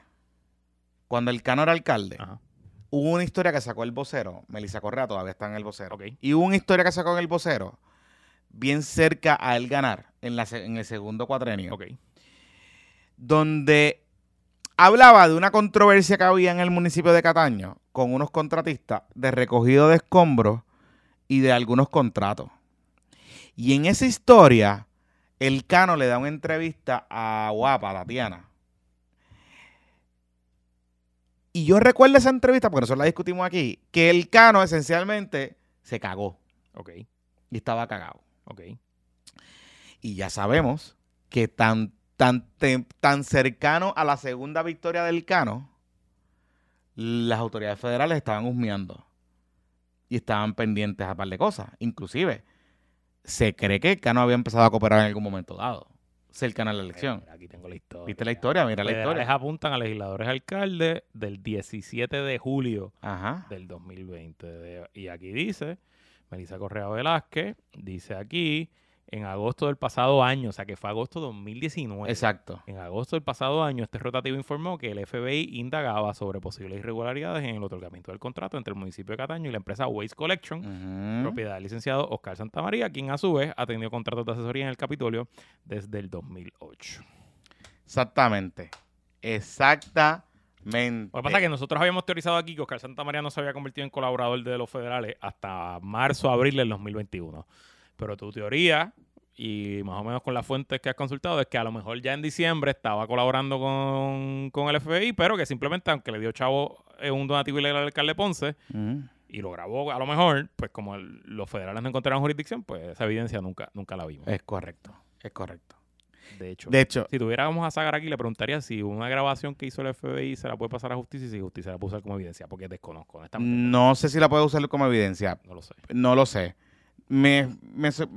cuando el Cano era alcalde, Ajá. Hubo una historia que sacó el vocero. Melissa Correa todavía está en el vocero. Ok. Y hubo una historia que sacó en el vocero, bien cerca a él ganar en, la, en el segundo cuatrenio. Ok. donde hablaba de una controversia que había en el municipio de Cataño con unos contratistas de recogido de escombros y de algunos contratos. Y en esa historia, el Cano le da una entrevista a Guapa, Tatiana. Y yo recuerdo esa entrevista, porque nosotros la discutimos aquí, que el Cano esencialmente se cagó Ok, y estaba cagado. ok. Y ya sabemos que tan, tan, tan cercano a la segunda victoria del Cano, las autoridades federales estaban husmeando y estaban pendientes a par de cosas. Inclusive, se cree que el Cano había empezado a cooperar en algún momento dado, cercano a la elección. Mira, aquí tengo la historia. ¿Viste la historia? Mira la historia. apuntan a legisladores alcaldes del 17 de julio Ajá. del 2020. De- y aquí dice, Melissa Correa Velázquez, dice aquí, en agosto del pasado año, o sea que fue agosto de 2019. Exacto. En agosto del pasado año, este rotativo informó que el FBI indagaba sobre posibles irregularidades en el otorgamiento del contrato entre el municipio de Cataño y la empresa Waste Collection, propiedad del licenciado Oscar Santamaría, quien a su vez ha tenido contratos de asesoría en el Capitolio desde el 2008. Exactamente. Exactamente. Lo que pasa es que nosotros habíamos teorizado aquí que Oscar Santamaría no se había convertido en colaborador de los federales hasta marzo, abril del 2021. Pero tu teoría, y más o menos con las fuentes que has consultado, es que a lo mejor ya en diciembre estaba colaborando con, con el FBI, pero que simplemente, aunque le dio chavo eh, un donativo ilegal al alcalde Ponce y lo grabó a lo mejor, pues como el- los federales no encontraron jurisdicción, pues esa evidencia nunca, nunca la vimos. Es correcto. Es correcto. De hecho, De hecho, si tuviéramos a Sagar aquí, le preguntaría si una grabación que hizo el FBI se la puede pasar a justicia y si justicia la puede usar como evidencia, porque desconozco, honestamente. no sé si la puedo usar como evidencia. No lo sé. No lo sé. Me, me su-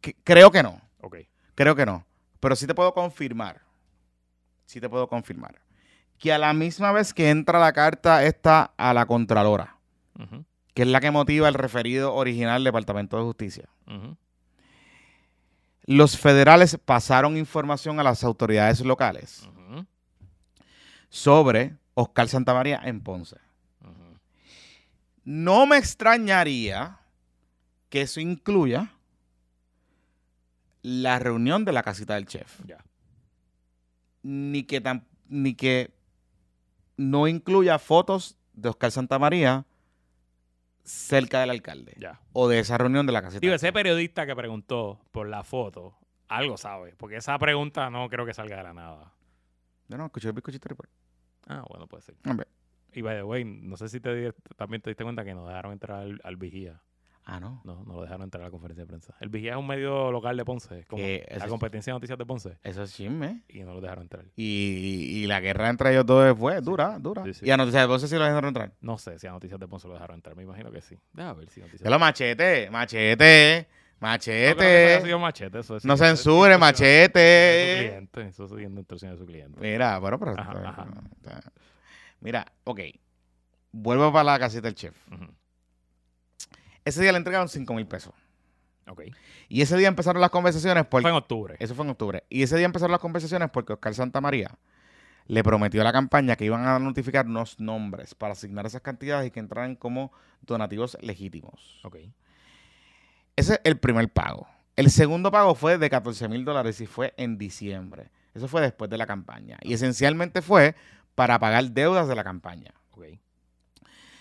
que- creo que no. Ok. Creo que no. Pero sí te puedo confirmar. Sí te puedo confirmar. Que a la misma vez que entra la carta esta a la Contralora, que es la que motiva el referido original del Departamento de Justicia, los federales pasaron información a las autoridades locales sobre Oscar Santamaría en Ponce. No me extrañaría que eso incluya la reunión de la casita del chef. Ya. Ni que, tan, ni que no incluya fotos de Oscar Santamaría cerca del alcalde o de esa reunión de la casita. Digo, del ese chef. periodista que preguntó por la foto, algo sabe, porque esa pregunta no creo que salga de la nada. Yo no escuché el bizcochito report. Ah, bueno, puede ser. Hombre. Y by the way, no sé si te di- también te diste cuenta que no dejaron entrar al, al vigía. Ah, no. No, no lo dejaron entrar a la conferencia de prensa. El vigía es un medio local de Ponce, como la competencia de noticias de Ponce, Eso es chisme. y no lo dejaron entrar. Y, y la guerra entre ellos dos fue dura, dura. Sí, sí. Y a Noticias de Ponce sí lo dejaron entrar. No sé si a Noticias de Ponce lo dejaron entrar, me imagino que sí. Deja ver si Noticias De machetes, machete, machete. machete, eso es- No es censure, de su machete. cliente, Eso es siguiendo instrucciones de su cliente. Mira, bueno, pero. Ajá, ajá. Mira, ok. Vuelvo para la casita del chef. Ese día le entregaron 5 mil pesos. Ok. Y ese día empezaron las conversaciones Fue porque. en octubre. Eso fue en octubre. Y ese día empezaron las conversaciones porque Oscar Santamaría le prometió a la campaña que iban a notificar unos nombres para asignar esas cantidades y que entraran como donativos legítimos. Ok. Ese es el primer pago. El segundo pago fue de 14 mil dólares y fue en diciembre. Eso fue después de la campaña. Y esencialmente fue para pagar deudas de la campaña. Ok.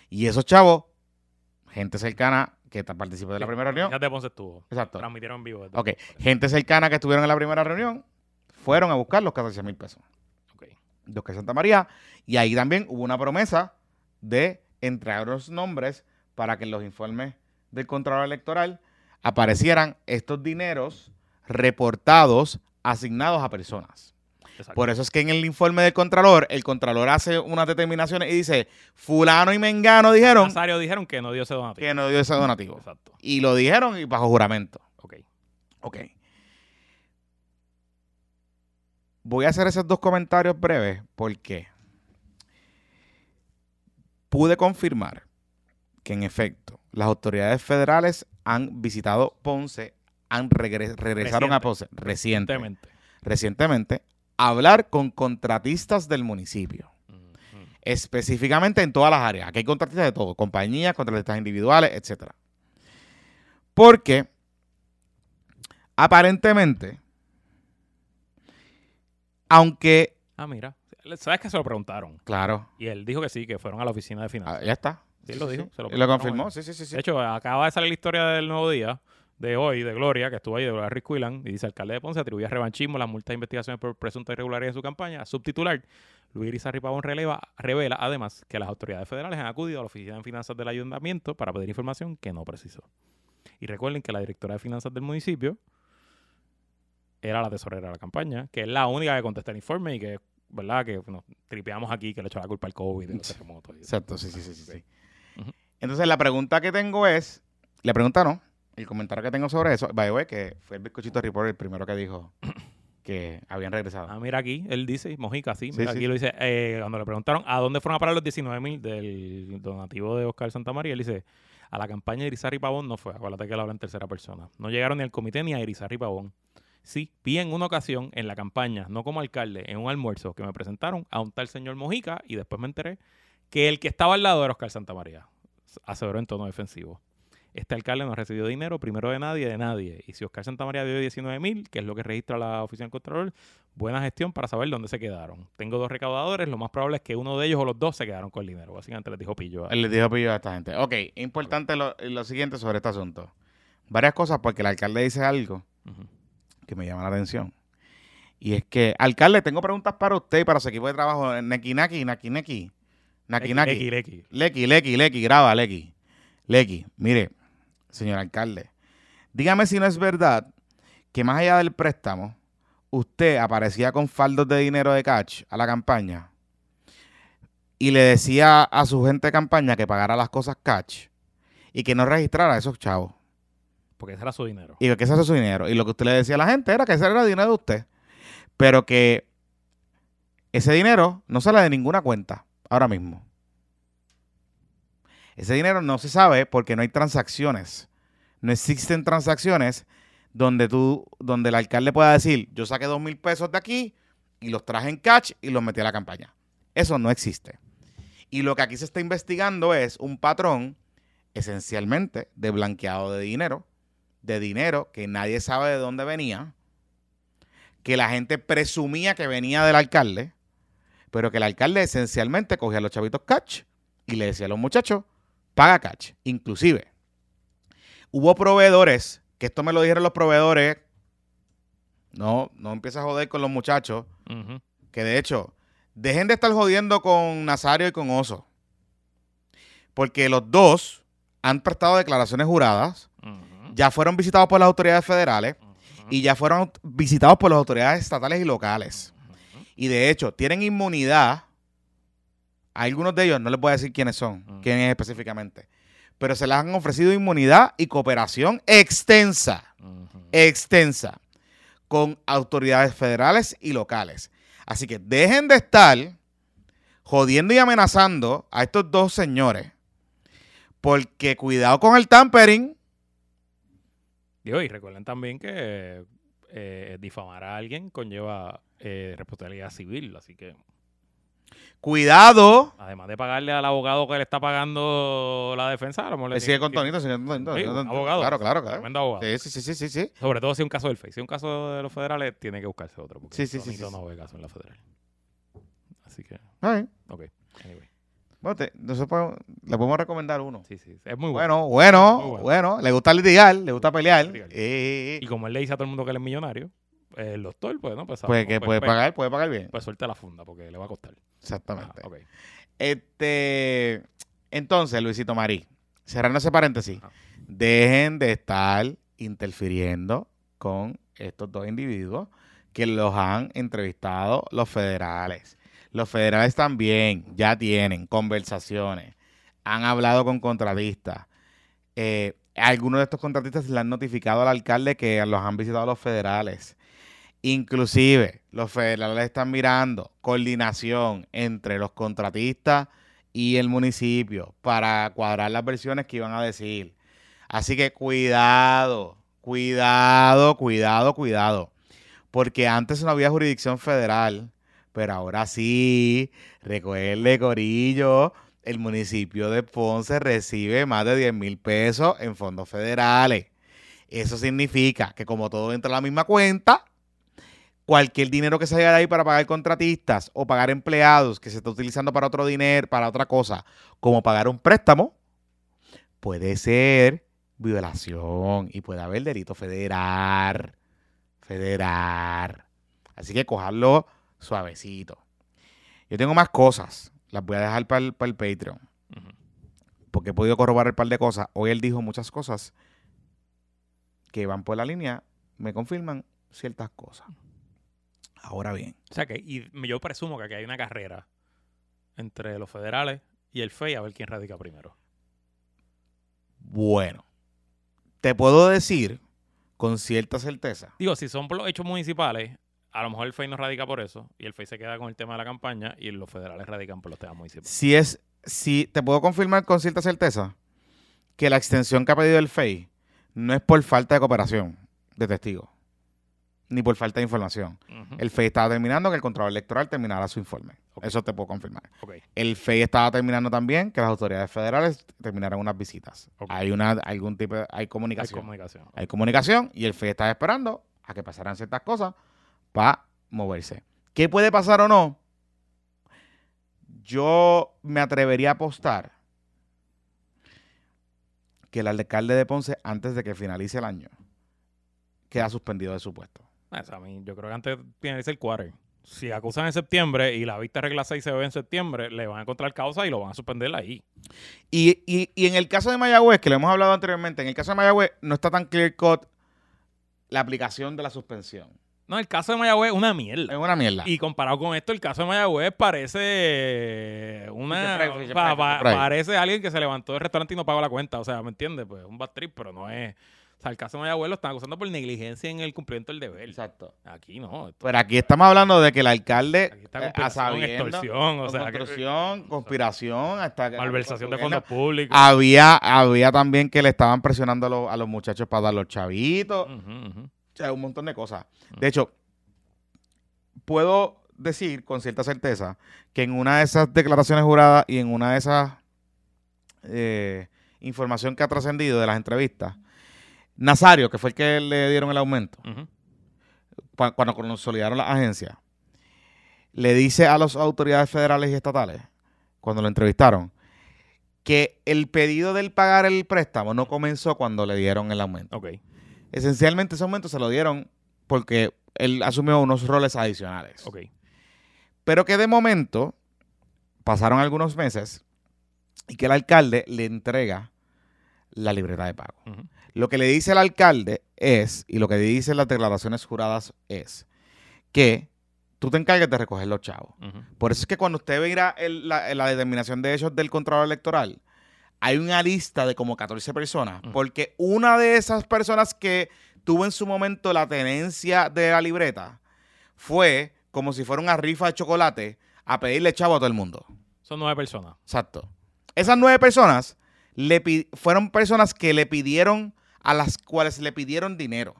Y esos chavos, gente cercana que participó de la primera reunión. Ya de Ponce estuvo. Exacto. Transmitieron en vivo. Ok. Gente cercana que estuvieron en la primera reunión fueron a buscar los 14 mil pesos. Ok. de Oscar Santa María. Y ahí también hubo una promesa de entregar los nombres para que en los informes del Contralor Electoral aparecieran estos dineros reportados asignados a personas. Exacto. Por eso es que en el informe del Contralor, el Contralor hace unas determinaciones y dice, fulano y mengano dijeron Nazario dijeron que no dio ese donativo. que no dio ese donativo. Exacto. Y lo dijeron y bajo juramento. Ok. Ok. Voy a hacer esos dos comentarios breves porque pude confirmar que en efecto las autoridades federales han visitado Ponce, han regre- regresaron a. Ponce reciente, Recientemente. recientemente hablar con contratistas del municipio, específicamente en todas las áreas. Aquí hay contratistas de todo, compañías, contratistas individuales, etcétera. Porque aparentemente, aunque Ah, mira. ¿Sabes que se lo preguntaron? Claro. Y él dijo que sí, que fueron a la oficina de Ah, finanzas. ya está. Sí, él lo dijo. se Y lo preguntaron, confirmó. Sí, sí, sí. sí. De hecho, acaba de salir la historia del nuevo día de hoy, de Gloria, que estuvo ahí, de Gloria Ruiz Cuilan, y dice, alcalde de Ponce atribuye a revanchismo las multas de investigaciones por presunta irregularidad en su campaña. Subtitular, Luis Irizarry Pavón releva, revela, además, que las autoridades federales han acudido a la Oficina de Finanzas del Ayuntamiento para pedir información que no precisó. Y recuerden que la directora de finanzas del municipio era la tesorera de la campaña, que es la única que contesta el informe y que, ¿verdad? Que nos tripeamos aquí, que le echó la culpa al COVID Exacto, sí, sí, sí, sí. Entonces, la pregunta que tengo es, la pregunta no, el comentario que tengo sobre eso, by the way, que fue el bizcochito report el primero que dijo que habían regresado. Ah, mira aquí, él dice, Mojica, sí, mira, sí. aquí lo dice, eh, cuando le preguntaron a dónde fueron a parar los 19 mil del donativo de Oscar Santamaría, él dice, a la campaña de Irizarry Pavón no fue, acuérdate que él habla en tercera persona. No llegaron ni al comité ni a Irizarry Pavón. Sí, vi en una ocasión en la campaña, no como alcalde, en un almuerzo que me presentaron a un tal señor Mojica y después me enteré que el que estaba al lado era Oscar Santamaría. Aseveró en tono defensivo. Este alcalde no ha recibido dinero, primero de nadie, de nadie. Y si Oscar Santamaría dio 19 mil, que es lo que registra la oficina del Contralor, buena gestión para saber dónde se quedaron. Tengo dos recaudadores, lo más probable es que uno de ellos o los dos se quedaron con el dinero. Básicamente les dijo pillo. a- Él les dijo pillo a esta gente. Ok, importante lo, lo siguiente sobre este asunto. Varias cosas porque el alcalde dice algo que me llama la atención. Y es que, alcalde, tengo preguntas para usted y para su equipo de trabajo. Neki, naki, naki. Naki, naki. Lequi, lequi. Lequi, Lequi, Lequi, graba, Lequi. Lequi, mire, señor alcalde, dígame si no es verdad que más allá del préstamo, usted aparecía con faldos de dinero de catch a la campaña y le decía a su gente de campaña que pagara las cosas catch y que no registrara esos chavos. Porque ese era su dinero. Y que ese era su dinero. Y lo que usted le decía a la gente era que ese era el dinero de usted. Pero que ese dinero no sale de ninguna cuenta ahora mismo. Ese dinero no se sabe porque no hay transacciones. No existen transacciones donde tú, donde el alcalde pueda decir, yo saqué dos mil pesos de aquí y los traje en catch y los metí a la campaña. Eso no existe. Y lo que aquí se está investigando es un patrón esencialmente de blanqueado de dinero, de dinero que nadie sabe de dónde venía, que la gente presumía que venía del alcalde, pero que el alcalde esencialmente cogía a los chavitos catch y le decía a los muchachos, paga catch. Inclusive, hubo proveedores, que esto me lo dijeron los proveedores, no, no empieza a joder con los muchachos, que de hecho, dejen de estar jodiendo con Nazario y con Oso. Porque los dos han prestado declaraciones juradas, ya fueron visitados por las autoridades federales y ya fueron visitados por las autoridades estatales y locales. Y de hecho, tienen inmunidad. A algunos de ellos, no les voy a decir quiénes son, Mm. quiénes específicamente. Pero se les han ofrecido inmunidad y cooperación extensa extensa con autoridades federales y locales. Así que dejen de estar jodiendo y amenazando a estos dos señores. Porque cuidado con el tampering. Digo, y recuerden también que eh, difamar a alguien conlleva eh, responsabilidad civil, así que Cuidado. además de pagarle al abogado que le está pagando la defensa, a lo mejor le Eh, Sigue tiene- con Tonito, sigue con Tonito, Sí, sigue con un Tonito. abogado. Claro, claro, claro. Tremendo abogado. Sí, sí, sí, sí, sí. Sobre todo si es un caso del FEI. Si es un caso de los federales, tiene que buscarse otro. Porque Sí, sí, sí, sí, no ve caso en la federal. Así que, Ay, ok. Anyway. bueno, te- nosotros podemos- le podemos recomendar uno. Sí, sí. Es muy bueno. Bueno, bueno, Muy bueno. bueno. Le gusta litigar, le gusta pelear. Eh, eh, eh. Y como él le dice a todo el mundo que él es millonario, el doctor, pues, ¿no? Pues, Pues que puede pagar, puede pagar bien. Pues suelta la funda porque le va a costar. Exactamente. Ah. Este, entonces, Luisito Marí, cerrando ese paréntesis, dejen de estar interfiriendo con estos dos individuos que los han entrevistado los federales. Los federales también ya tienen conversaciones, han hablado con contratistas. Eh, algunos de estos contratistas le han notificado al alcalde que los han visitado los federales. Inclusive, los federales están mirando coordinación entre los contratistas y el municipio para cuadrar las versiones que iban a decir. Así que cuidado, cuidado, cuidado, cuidado. Porque antes no había jurisdicción federal, pero ahora sí. Recuerde, Corillo, el municipio de Ponce recibe más de 10 mil pesos en fondos federales. Eso significa que como todo entra a la misma cuenta, cualquier dinero que salga de ahí para pagar contratistas o pagar empleados que se está utilizando para otro dinero, para otra cosa, como pagar un préstamo, puede ser violación y puede haber delito federal. Federal. Así que cojarlo suavecito. Yo tengo más cosas. Las voy a dejar para el, para el Patreon. Porque he podido corroborar un par de cosas. Hoy él dijo muchas cosas que van por la línea. Me confirman ciertas cosas. Ahora bien. O sea que y yo presumo que aquí hay una carrera entre los federales y el FEI a ver quién radica primero. Bueno. Te puedo decir con cierta certeza. Digo, si son por los hechos municipales, a lo mejor el FEI no radica por eso y el FEI se queda con el tema de la campaña y los federales radican por los temas municipales. Si es, si te puedo confirmar con cierta certeza que la extensión que ha pedido el FEI no es por falta de cooperación de testigos, ni por falta de información. El FEI estaba terminando que el Contralor Electoral terminara su informe. Eso te puedo confirmar. El FEI estaba terminando también que las autoridades federales terminaran unas visitas. Hay una, algún tipo, de- hay Hay comunicación. comunicación. hay comunicación y el FEI está esperando a que pasaran ciertas cosas para moverse. ¿Qué puede pasar o no? Yo me atrevería a apostar que el alcalde de Ponce, antes de que finalice el año, queda suspendido de su puesto. Ah, eso a mí, yo creo que antes finaliza el quarter. Si acusan en septiembre y la vista regla 6 se ve en septiembre, le van a encontrar causa y lo van a suspender ahí. Y, y- y en el caso de Mayagüez, que lo hemos hablado anteriormente, en el caso de Mayagüez no está tan clear cut la aplicación de la suspensión. No, el caso de Mayagüez es una mierda. Es una mierda. Y comparado con esto, el caso de Mayagüez parece una pa- pa- parece alguien que se levantó del restaurante y no pagó la cuenta. O sea, ¿me entiendes? Pues un bad trip, pero no es. Sea, el caso de Mayagüez lo están acusando por negligencia en el cumplimiento del deber. Exacto. Aquí no. esto- Pero aquí estamos hablando de que el alcalde, Aquí está eh, a sabiendas, extorsión, o sea, que- construcción, conspiración, hasta que- malversación de fondos públicos. Había, había también que le estaban presionando a los, a los muchachos para dar los chavitos. Ujú. O sea, un montón de cosas. De hecho, puedo decir con cierta certeza que en una de esas declaraciones juradas y en una de esas eh, información que ha trascendido de las entrevistas, Nazario, que fue el que le dieron el aumento, cuando consolidaron las agencias, le dice a las autoridades federales y estatales, cuando lo entrevistaron, que el pedido del pagar el préstamo no comenzó cuando le dieron el aumento. Esencialmente ese aumento se lo dieron porque él asumió unos roles adicionales. Pero que de momento pasaron algunos meses y que el alcalde le entrega la libreta de pago. Lo que le dice el alcalde es, y lo que dicen las declaraciones juradas es, que tú te encargues de recoger los chavos. Por eso es que cuando usted verá el- la, la determinación de hechos del Contralor Electoral, hay una lista de como 14 personas, porque una de esas personas que tuvo en su momento la tenencia de la libreta fue como si fuera una rifa de chocolate a pedirle chavo a todo el mundo. Son nueve personas. Exacto. Esas nueve personas le fueron personas que le pidieron, a las cuales le pidieron dinero.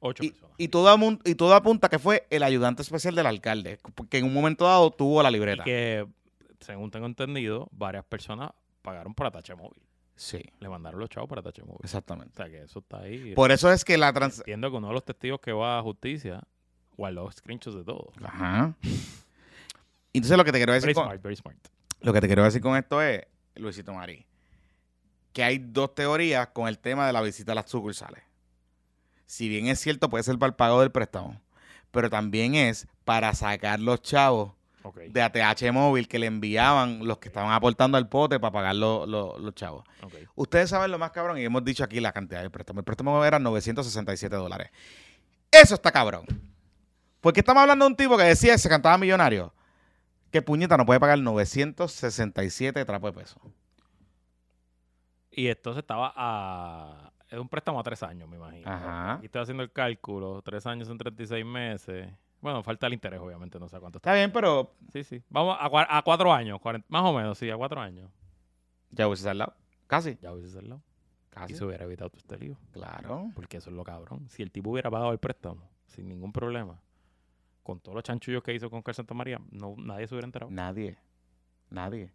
Ocho Y, personas. y todo, y todo apunta que fue el ayudante especial del alcalde, que en un momento dado tuvo la Y libreta. que, según tengo entendido, varias personas pagaron por atache móvil. Sí, Le mandaron los chavos por atache móvil. O exactamente. sea, que eso está ahí. Por eso es que la trans... Entiendo que uno de los testigos que va a justicia guardó screenshots de todo. Ajá. Entonces lo que te quiero decir Very con, smart, very smart. lo que te quiero decir con esto es, Luisito Marí, que hay dos teorías con el tema de la visita a las sucursales. Si bien es cierto, puede ser para el pago del préstamo, pero también es para sacar los chavos de ATH móvil que le enviaban los que estaban aportando al pote para pagar los, chavos. Ustedes saben lo más cabrón y hemos dicho aquí la cantidad del préstamo. El préstamo era 967 dólares. Eso está cabrón. Porque estamos hablando de un tipo que decía que se cantaba millonario. Que puñeta no puede pagar 967 trapos de peso. Y esto se estaba a. Es un préstamo a tres años, me imagino. Ajá. Aquí estoy haciendo el cálculo. Tres años son 36 meses. Bueno, falta el interés, obviamente, no sé cuánto está. Está bien, pero Sí, sí. Vamos a, cua- a cuatro años, más o menos, sí, a cuatro años. ya hubiese salido. Casi. Ya hubiese salido. Casi. Y se hubiera evitado todo este lío. Claro. Porque eso es lo cabrón. Si el tipo hubiera pagado el préstamo sin ningún problema, con todos los chanchullos que hizo con Carl Santa María, no, nadie se hubiera enterado. Nadie. Nadie.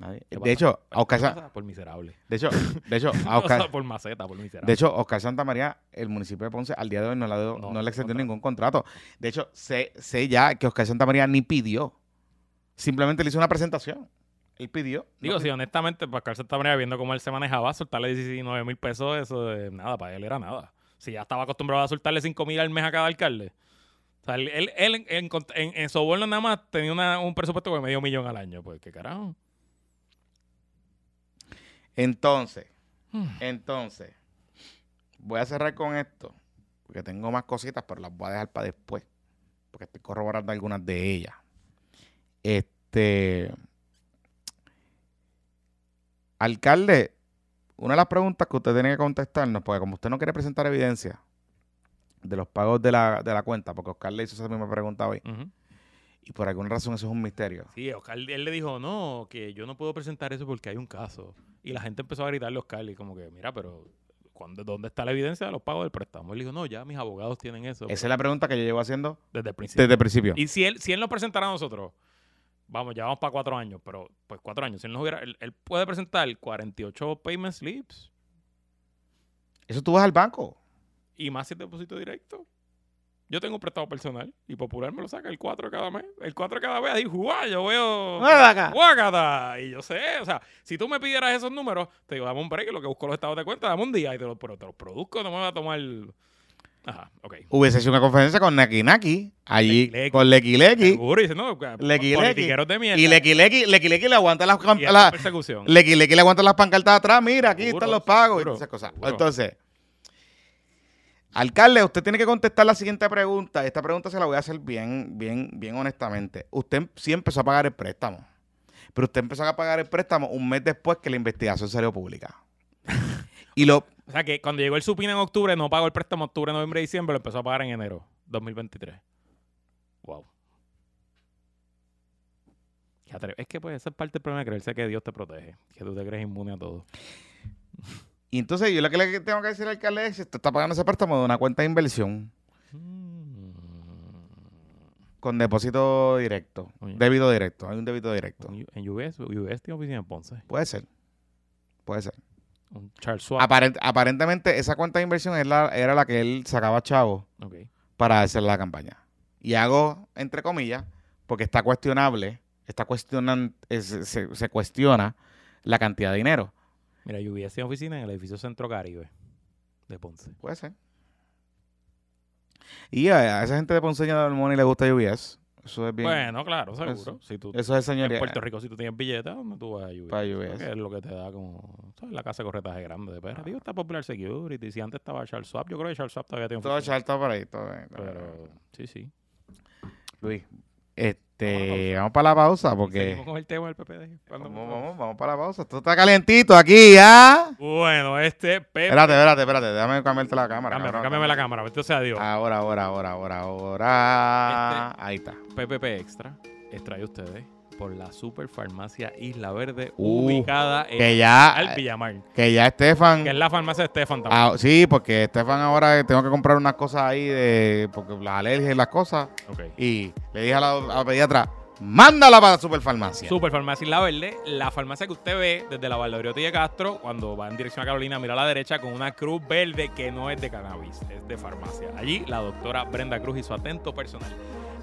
Nadie. ¿Qué De pasa? hecho, a Oscar, ¿Qué Sa- pasa? Por miserable. de hecho, de hecho, a Oscar, por maceta, por miserable. de hecho, Oscar Santa María, el municipio de Ponce, al día de hoy no le, ha dado- No, no le extendió ningún contrato. De hecho, sé, sé ya que Oscar Santa María ni pidió. Simplemente le hizo una presentación. Él pidió. Digo, no sí, honestamente, Pascal Santa María, viendo cómo él se manejaba, soltarle 19 mil pesos, eso de nada, para él era nada. Si ya estaba acostumbrado a soltarle 5 mil al mes a cada alcalde. O sea, él, él, él en, en, en- en soborno nada más tenía una- un presupuesto de medio millón al año. Pues, ¿qué carajo? Entonces, Hmm. entonces, voy a cerrar con esto, porque tengo más cositas, pero las voy a dejar para después, porque estoy corroborando algunas de ellas. Este, alcalde, una de las preguntas que usted tiene que contestarnos, porque como usted no quiere presentar evidencia de los pagos de la, de la cuenta, porque Oscar le hizo esa misma pregunta hoy, y por alguna razón eso es un misterio. Sí, Oscar, él le dijo, no, que yo no puedo presentar eso porque hay un caso. Y la gente empezó a gritarle a Oscar y como que, mira, pero ¿cuándo, ¿dónde está la evidencia de los pagos del préstamo? Él dijo, no, ya mis abogados tienen eso. Esa es la pregunta que yo llevo haciendo desde el principio. desde el principio. Y si él, si él nos presentara a nosotros, vamos, ya vamos para cuatro años, pero pues cuatro años, si él nos hubiera, él, él puede presentar 48 payment slips Eso tú vas al banco. y más si es depósito directo. Yo tengo un préstamo personal y Popular me lo saca el 4 cada mes. El 4 cada vez, ahí, ¡guau! Yo veo. Guácata. Y yo sé, o sea, si tú me pidieras esos números, te digo, dame un break, lo que busco los estados de cuenta, dame un día y te los, pero te los produzco, no me va a tomar. Ajá, ok. Hubiese hecho una conferencia con Neki Naki, allí con Lequi Lequi. Seguro, y dice, no, Lequi politiqueros de mierda. Y Lequi Lequi, Lequi Lequi le aguanta las, Y la- persecución. Lequi Lequi le aguanta las pancartas atrás. Mira, aquí Seguro, están los pagos y seguro, todas esas cosas. seguro. Entonces, alcalde, usted tiene que contestar la siguiente pregunta. Esta pregunta se la voy a hacer bien, bien, bien honestamente. Usted sí empezó a pagar el préstamo, pero usted empezó a pagar el préstamo un mes después que la investigación salió pública. y lo, O sea que cuando llegó el supina en octubre, no pagó el préstamo octubre, noviembre, diciembre, lo empezó a pagar en enero 2023. Wow. Es que pues esa es parte del problema de creerse que Dios te protege, que tú te crees inmune a todo. Y entonces yo lo que le tengo que decir al alcalde es, usted está pagando ese préstamo de una cuenta de inversión. Con depósito directo. Oye. Débito directo. Hay un débito directo. En UBS, UBS tiene oficina en Ponce. Puede ser. Puede ser. Un Charles Schwab. Aparent- aparentemente, esa cuenta de inversión es la- era la que él sacaba chavo Ok. para hacer la campaña. Y hago, entre comillas, porque está cuestionable, está cuestionan, es- se, se cuestiona la cantidad de dinero. Mira, UBS tiene oficina en el edificio Centro Caribe de Ponce. Puede ser. Y a, a esa gente de Ponceña del Money le gusta UBS. Eso es bien. Bueno, claro, seguro. Eso- si tú, eso es en señoría. Puerto Rico, si tú tienes billetes, ¿dónde tú vas a UBS? Para UBS. Es lo que te da como... ¿sabes? La casa de corretaje grande de perra. Digo, está Popular Security. Si antes estaba Charles Swap, yo creo que Charles Swap todavía tiene Todo oficina. charto por ahí. Todo bien, todo bien. Pero, sí, sí. Luis, Vamos este, vamos para la pausa porque... Seguimos con el tema del PPD. ¿Cuándo Vamos, vamos, vamos para la pausa. Esto está calientito aquí, ¿ah? Bueno, este Pepe... Espérate, espérate, espérate. Déjame cambiarte la cámara. Cámbiame, cabrón. cámbiame la cámara. Bendito sea Dios. Ahora, ahora, ahora, ahora, ahora. Este- Ahí está. PPP Extra extrae ustedes por la Super Farmacia Isla Verde, Uh, ubicada en Que ya, al Villamar, que ya Estefan. que es la farmacia de Estefan también. Ah, sí, porque Estefan ahora tengo que comprar unas cosas ahí de. Porque las alergias y las cosas. Ok. Y le dije a la, a la pediatra, mándala para Superfarmacia. Super Farmacia Isla Verde, la farmacia que usted ve desde la Valdoriotti de Castro, cuando va en dirección a Carolina, mira a la derecha con una cruz verde que no es de cannabis, es de farmacia. Allí la doctora Brenda Cruz y su atento personal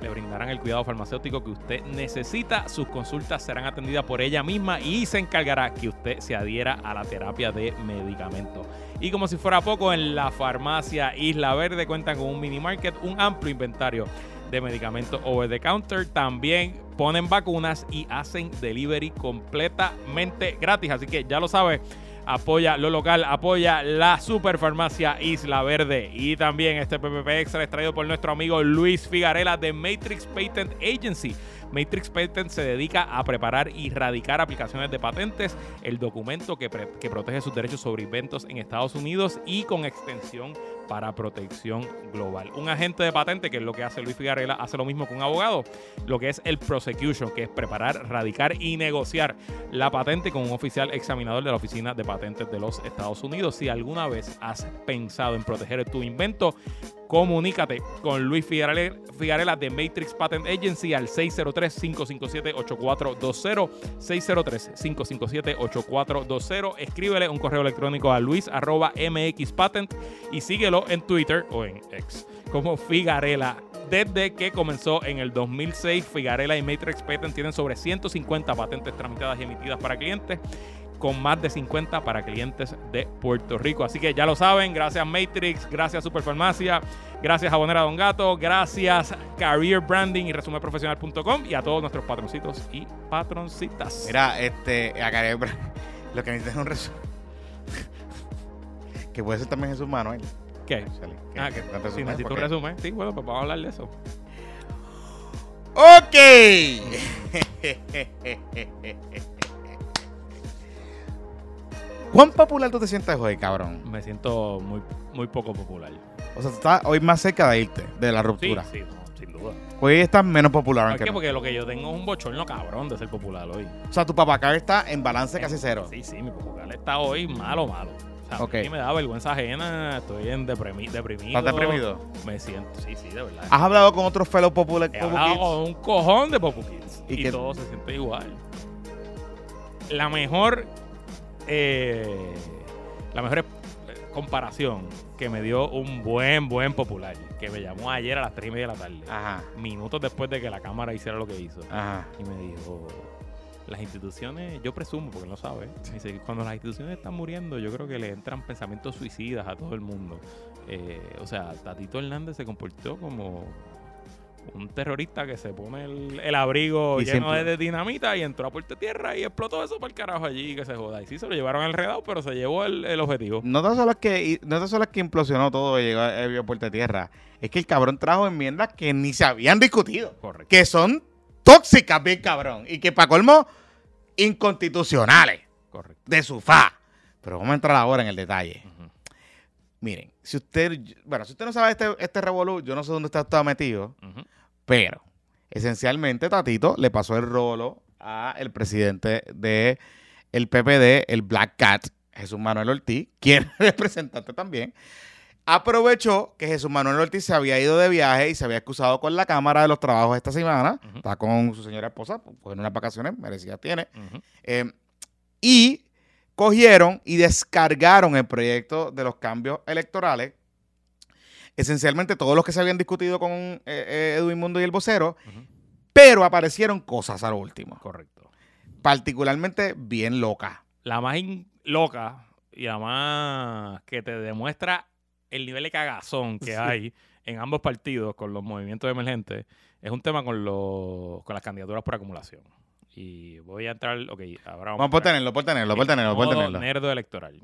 le brindarán el cuidado farmacéutico que usted necesita. Sus consultas serán atendidas por ella misma y se encargará que usted se adhiera a la terapia de medicamentos. Y como si fuera poco, en la farmacia Isla Verde cuentan con un mini market, un amplio inventario de medicamentos over the counter. También ponen vacunas y hacen delivery completamente gratis. Así que ya lo sabes. Apoya lo local, apoya la superfarmacia Isla Verde. Y también este PPP Extra es traído por nuestro amigo Luis Figarela de Matrix Patent Agency. Matrix Patent se dedica a preparar y radicar aplicaciones de patentes, el documento que, que protege sus derechos sobre inventos en Estados Unidos y con extensión para protección global. Un agente de patente, que es lo que hace Luis Figarela, hace lo mismo que un abogado, lo que es el prosecution, que es preparar, radicar y negociar la patente con un oficial examinador de la Oficina de Patentes de los Estados Unidos. Si alguna vez has pensado en proteger tu invento, comunícate con Luis Figarela, de Matrix Patent Agency al 603-557-8420. 603-557-8420. Escríbele un correo electrónico a luis arroba mxpatent y síguelo en Twitter o en X como Figarela. Desde que comenzó en el 2006, Figarela y Matrix Patent tienen sobre 150 patentes tramitadas y emitidas para clientes con más de 50 para clientes de Puerto Rico. Así que ya lo saben, gracias Matrix, gracias Superfarmacia, gracias Jabonera Don Gato, gracias Career Branding y resumenprofesional.com y a todos nuestros patroncitos y patroncitas. Mira, este, hay- lo que necesitas es un resumen. que puede ser también Jesús Manuel. ¿Qué? Que- Ah, que- que, si necesito un resumen. Sí, bueno, pues vamos a hablar de eso. Ok. ¿Cuán popular tú te sientes hoy, cabrón? Me siento muy, muy poco popular. O sea, tú estás hoy más cerca de irte, de la Sí, ruptura. sí, no, sin duda. Hoy estás menos popular. ¿Por qué? no. Porque lo que yo tengo es un bochorno cabrón de ser popular hoy. O sea, tu papacar está en balance casi cero. Sí, sí, mi popular está hoy malo, malo. O sea, Ok. a mí me da vergüenza ajena, estoy en deprimi- deprimido. ¿Estás deprimido? Me siento, sí, sí, de verdad. ¿Has hablado con otros fellow popular He hablado Kids? con un cojón de Popu Kids ¿Y todo se siente igual. La mejor, eh, la mejor eh, comparación que me dio un buen, buen popular, que me llamó ayer a las 3 y media de la tarde, Ajá, minutos después de que la cámara hiciera lo que hizo, ajá. y me dijo, las instituciones, yo presumo, porque él no sabe, dice, cuando las instituciones están muriendo, yo creo que le entran pensamientos suicidas a todo el mundo. Eh, o sea, Tatito Hernández se comportó como un terrorista que se pone el, el abrigo Y lleno siempre- de dinamita y entró a Puerto Tierra y explotó eso para el carajo allí que se joda. Y sí, se lo llevaron enredado, pero se llevó el, el objetivo. No tan solo es que, y- no tan solo es que implosionó todo y llegó a a Puerta Tierra. Es que el cabrón trajo enmiendas que ni se habían discutido. Correcto. Que son tóxicas, bien cabrón. Y que para colmo, inconstitucionales. Correcto. De su fa. Pero vamos a entrar ahora en el detalle. Miren, si usted, bueno, si usted no sabe este, este revolú, yo no sé dónde está todo metido, Ujú. Pero esencialmente Tatito le pasó el rolo a el presidente de el PPD, el Black Cat, Jesús Manuel Ortiz, quien es representante también, aprovechó que Jesús Manuel Ortiz se había ido de viaje y se había excusado con la Cámara de los Trabajos esta semana, está con su señora esposa, pues en unas vacaciones merecidas tiene, eh, y cogieron y descargaron el proyecto de los cambios electorales. Esencialmente todos los que se habían discutido con eh, eh, Edwin Mundo y el vocero, pero aparecieron cosas al último, Correcto. particularmente bien locas. La más loca y la más que te demuestra el nivel de cagazón que Sí. hay en ambos partidos con los movimientos emergentes es un tema con los con las candidaturas por acumulación. Y voy a entrar, ok, ahora Vamos por tenerlo, por tenerlo, por tenerlo, por tenerlo. nerdo electoral.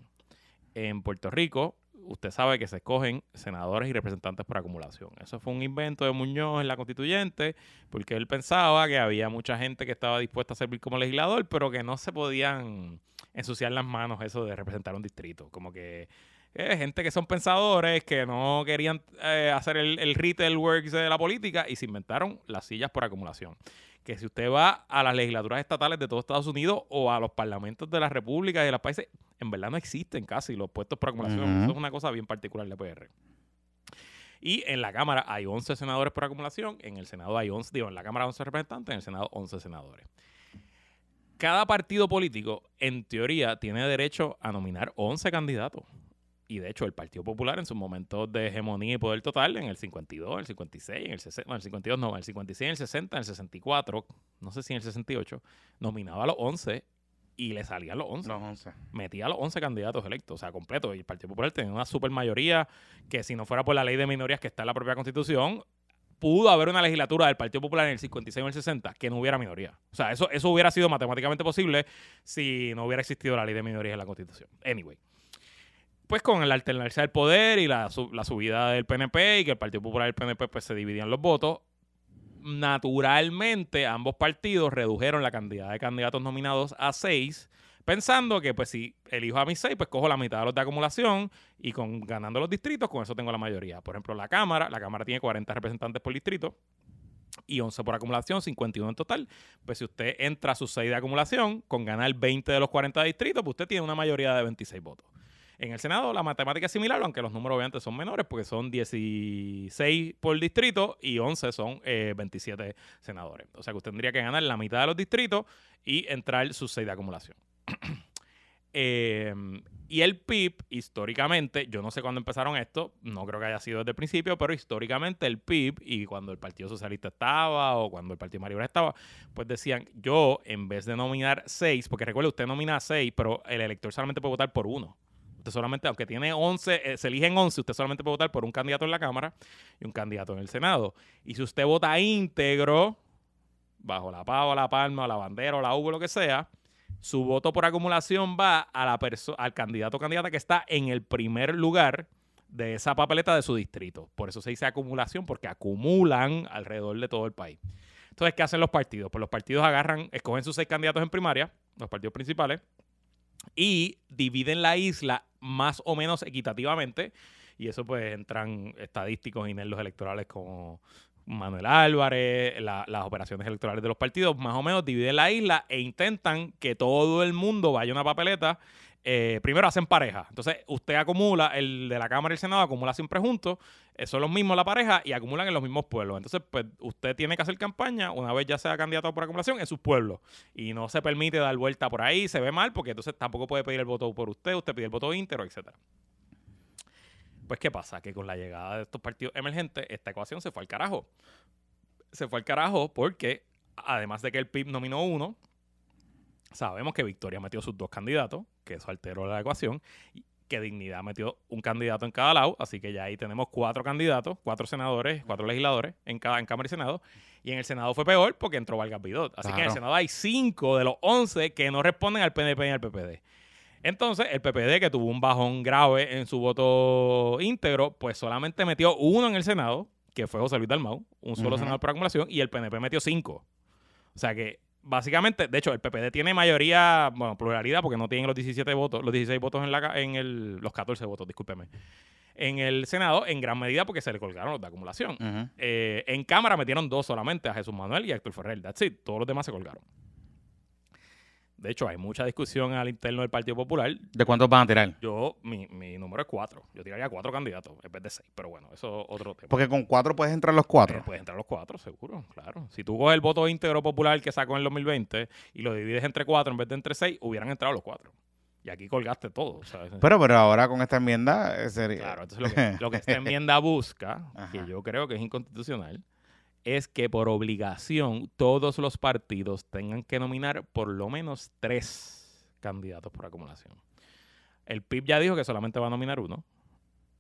En Puerto Rico, usted sabe que se escogen senadores y representantes por acumulación. Eso fue un invento de Muñoz en la constituyente, porque él pensaba que había mucha gente que estaba dispuesta a servir como legislador, pero que no se podían ensuciar las manos eso de representar un distrito. Como que eh, gente que son pensadores, que no querían eh, hacer el, el retail works de la política y se inventaron las sillas por acumulación que si usted va a las legislaturas estatales de todo Estados Unidos o a los parlamentos de las repúblicas y de los países, en verdad no existen casi los puestos por acumulación. Eso es una cosa bien particular de PR. Y en la Cámara hay 11 senadores por acumulación, en el Senado hay 11, digo, en la Cámara 11 representantes, en el Senado 11 senadores. Cada partido político, en teoría, tiene derecho a nominar 11 candidatos. Y de hecho, el Partido Popular en sus momentos de hegemonía y poder total, en el 52, el 56, en el 60, no, el 52 no, en el 56, en el 60, en el 64, no sé si en el 68, nominaba a los 11 y le salían los 11 No, once. metía a los 11 candidatos electos, o sea, completo. Y el Partido Popular tenía una super mayoría que si no fuera por la ley de minorías que está en la propia Constitución, pudo haber una legislatura del Partido Popular en el 56 o el 60 que no hubiera minoría. O sea, eso, eso hubiera sido matemáticamente posible si no hubiera existido la ley de minorías en la Constitución. Anyway. Pues con el alternarse del poder y la subida del PNP y que el Partido Popular y el PNP pues se dividían los votos, naturalmente ambos partidos redujeron la cantidad de candidatos nominados a seis Pensando que, pues, si elijo a mis seis, pues cojo la mitad de los de acumulación y con ganando los distritos, con eso tengo la mayoría. Por ejemplo, la Cámara, la Cámara tiene 40 representantes por distrito y 11 por acumulación, 51 en total. Pues si usted entra a sus 6 de acumulación, con ganar 20 de los 40 distritos, pues usted tiene una mayoría de 26 votos. En el Senado la matemática es similar, aunque los números obviamente son menores, porque son 16 por distrito y 11 son eh, 27 senadores. O sea que usted tendría que ganar la mitad de los distritos y entrar sus 6 de acumulación. Eh, y el PIB, históricamente, yo no sé cuándo empezaron esto, no creo que haya sido desde el principio, pero históricamente el PIB, y cuando el Partido Socialista estaba o cuando el Partido Mayor estaba, pues decían, yo en vez de nominar seis, porque recuerde, usted nomina seis, pero el elector solamente puede votar por uno. Usted solamente, aunque tiene 11, eh, se eligen 11, usted solamente puede votar por un candidato en la Cámara y un candidato en el Senado. Y si usted vota íntegro, bajo la pava, la palma, la bandera o la U, lo que sea, su voto por acumulación va a la al candidato o candidata que está en el primer lugar de esa papeleta de su distrito. Por eso se dice acumulación, porque acumulan alrededor de todo el país. Entonces, ¿qué hacen los partidos? Pues los partidos agarran, escogen sus seis candidatos en primaria, los partidos principales, y dividen la isla más o menos equitativamente. Y eso pues entran estadísticos y los electorales como Manuel Álvarez, las operaciones electorales de los partidos, más o menos dividen la isla e intentan que todo el mundo vaya a una papeleta. Eh, primero hacen pareja. Entonces, usted acumula, el de la Cámara y el Senado acumula siempre juntos, eh, son los mismos la pareja y acumulan en los mismos pueblos. Entonces, pues usted tiene que hacer campaña, una vez ya sea candidato por acumulación, en sus pueblos. Y no se permite dar vuelta por ahí, se ve mal, porque entonces tampoco puede pedir el voto por usted, usted pide el voto íntero, etcétera. Pues, ¿qué pasa? Que con la llegada de estos partidos emergentes, esta ecuación se fue al carajo. Se fue al carajo porque, además de que el PIB nominó uno, sabemos que Victoria metió sus dos candidatos, que eso alteró la ecuación, y que Dignidad metió un candidato en cada lado, así que ya ahí tenemos cuatro candidatos, cuatro senadores, cuatro legisladores en cada en Cámara y Senado. Y en el Senado fue peor porque entró Vargas Vidot. Así que en el Senado hay cinco de los once que no responden al PNP y al PPD. Entonces, el PPD, que tuvo un bajón grave en su voto íntegro, pues solamente metió uno en el Senado, que fue José Luis Dalmau, un solo senador por acumulación, y el PNP metió cinco. O sea que, básicamente, de hecho, el PPD tiene mayoría, bueno, pluralidad, porque no tienen los 17 votos, los 16 votos en, la, en el, los 14 votos, discúlpeme. En el Senado, en gran medida porque se le colgaron los de acumulación. Eh, en Cámara metieron dos solamente, a Jesús Manuel y a Héctor Ferrer. That's it. Todos los demás se colgaron. De hecho, hay mucha discusión al interno del Partido Popular. ¿De cuántos van a tirar? Yo, mi, mi número es cuatro. Yo tiraría cuatro candidatos en vez de seis. Pero bueno, eso es otro tema. Porque con cuatro puedes entrar los cuatro. Eh, puedes entrar los cuatro, seguro, claro. Si tú coges el voto íntegro popular que sacó en el 2020 y lo divides entre cuatro en vez de entre seis, hubieran entrado los cuatro. Y aquí colgaste todo. Pero, pero ahora con esta enmienda eh, sería... Claro, entonces lo que, lo que esta enmienda busca, que yo creo que es inconstitucional, es que por obligación todos los partidos tengan que nominar por lo menos tres candidatos por acumulación. El PIB ya dijo que solamente va a nominar uno.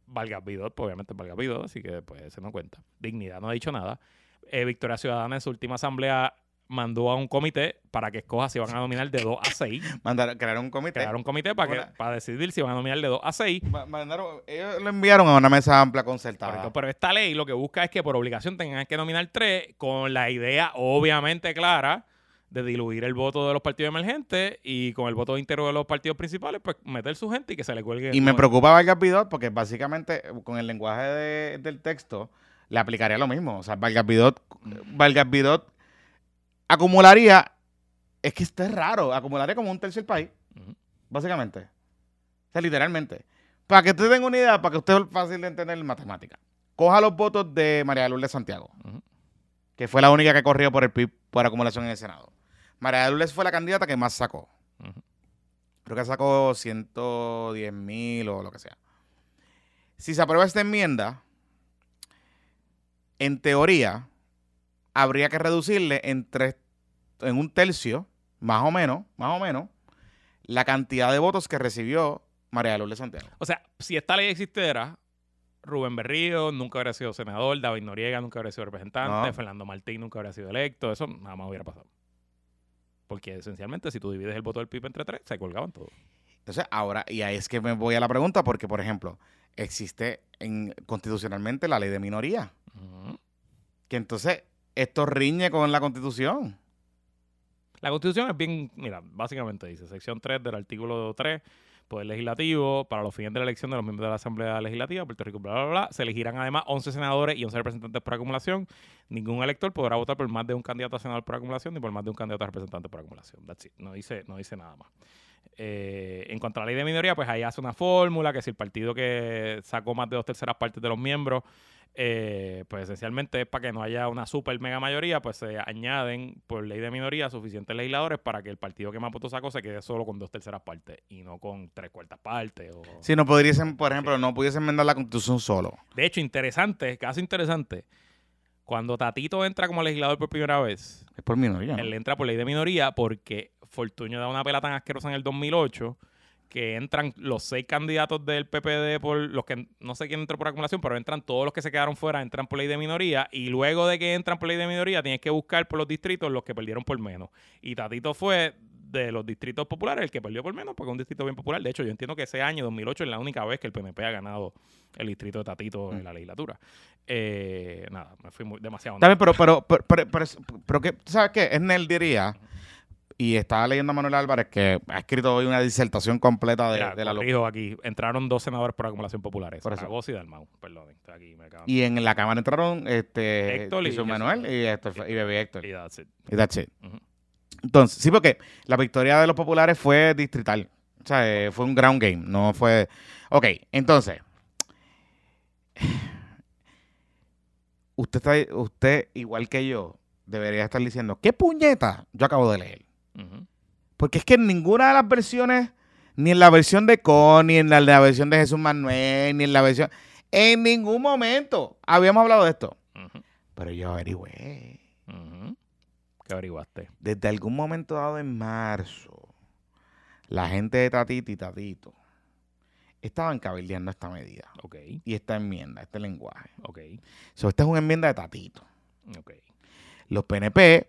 Vargas Vidot, pues obviamente Vargas Vidot, así que pues se no cuenta. Dignidad no ha dicho nada. Eh, Victoria Ciudadana en su última asamblea mandó a un comité para que escoja si van a nominar de 2 a 6. Mandaron, crearon un comité. Crearon un comité para, que, para decidir si van a nominar de 2 a 6. Mandaron, ellos lo enviaron a una mesa amplia concertada. pero esta ley lo que busca es que por obligación tengan que nominar 3 con la idea obviamente clara de diluir el voto de los partidos emergentes y con el voto íntegro de los partidos principales, pues meter su gente y que se le cuelgue. Y me preocupa Vargas Vidot porque básicamente con el lenguaje del texto le aplicaría lo mismo. O sea, Vargas Vidot, Vargas Vidot acumularía, es que esto es raro, acumularía como un tercio del país, básicamente. O sea, literalmente. Para que usted tenga una idea, para que usted es fácil de entender en matemática. Coja los votos de María Lourdes Santiago, que fue la única que corrió por el PIB por acumulación en el Senado. María Lourdes fue la candidata que más sacó. Creo que sacó 110 mil o lo que sea. Si se aprueba esta enmienda, en teoría, habría que reducirle en, en un tercio, más o menos, más o menos, la cantidad de votos que recibió María Lourdes Santiago. O sea, si esta ley existiera, Rubén Berrío nunca habría sido senador, David Noriega nunca habría sido representante, Fernando Martín nunca habría sido electo, eso nada más hubiera pasado. Porque esencialmente, si tú divides el voto del PIB entre tres, se colgaban todos. Entonces, ahora, y ahí es que me voy a la pregunta, porque, por ejemplo, existe en, constitucionalmente la ley de minoría. Que entonces esto riñe con la constitución. La constitución es bien, mira, básicamente dice, sección 3 del artículo 3, Poder Legislativo, para los fines de la elección de los miembros de la Asamblea Legislativa, Puerto Rico, bla, bla, bla, se elegirán además 11 senadores y 11 representantes por acumulación. Ningún elector podrá votar por más de un candidato a senador por acumulación ni por más de un candidato a representante por acumulación. No dice, no dice nada más. Eh, en cuanto a la ley de minoría, pues ahí hace una fórmula que si el partido que sacó más de dos terceras partes de los miembros, eh, pues esencialmente es para que no haya una super mega mayoría, pues se añaden por ley de minoría suficientes legisladores para que el partido que más votos sacó se quede solo con dos terceras partes y no con tres cuartas partes. O... Si no pudiesen, por ejemplo, no pudiesen enmendar la constitución solo. De hecho, interesante, caso interesante, cuando Tatito entra como legislador por primera vez, Es por minoría. ¿no? él entra por ley de minoría porque Fortuño da una pela tan asquerosa en el 2008 que entran los seis candidatos del PPD por los que no sé quién entró por acumulación, pero entran todos los que se quedaron fuera, entran por ley de minoría y luego de que entran por ley de minoría tienes que buscar por los distritos los que perdieron por menos. Y Tatito fue de los distritos populares el que perdió por menos porque es un distrito bien popular. De hecho, yo entiendo que ese año, 2008, es la única vez que el PNP ha ganado el distrito de Tatito en la legislatura. Eh, nada, me fui muy, demasiado. Bien, pero, pero, pero, pero, pero, pero que, ¿tú ¿sabes qué? Esnel diría, y estaba leyendo a Manuel Álvarez, que ha escrito hoy una disertación completa de, Mira, de la locura. aquí. Entraron dos senadores por acumulación populares. Por eso. Y Dalmau. Perdón, aquí, me. Y en la Cámara entraron este, Héctor y Jesús Manuel y, Héctor, y Bebé Héctor. Y that's it. Y that's it. Entonces, sí, porque la victoria de los populares fue distrital. O sea, eh, fue un ground game, no fue... Ok, entonces... Usted, está, usted, igual que yo, debería estar diciendo, ¿qué puñeta yo acabo de leer? Porque es que en ninguna de las versiones, ni en la versión de Con, ni en la, la versión de Jesús Manuel, ni en la versión... En ningún momento habíamos hablado de esto. Pero yo averigüé. ¿Qué averiguaste? desde algún momento dado en marzo, la gente de Tatito y Tatito estaban cabildeando esta medida Ok, y esta enmienda, este lenguaje. ok, So, esta es una enmienda de Tatito. ok. Los PNP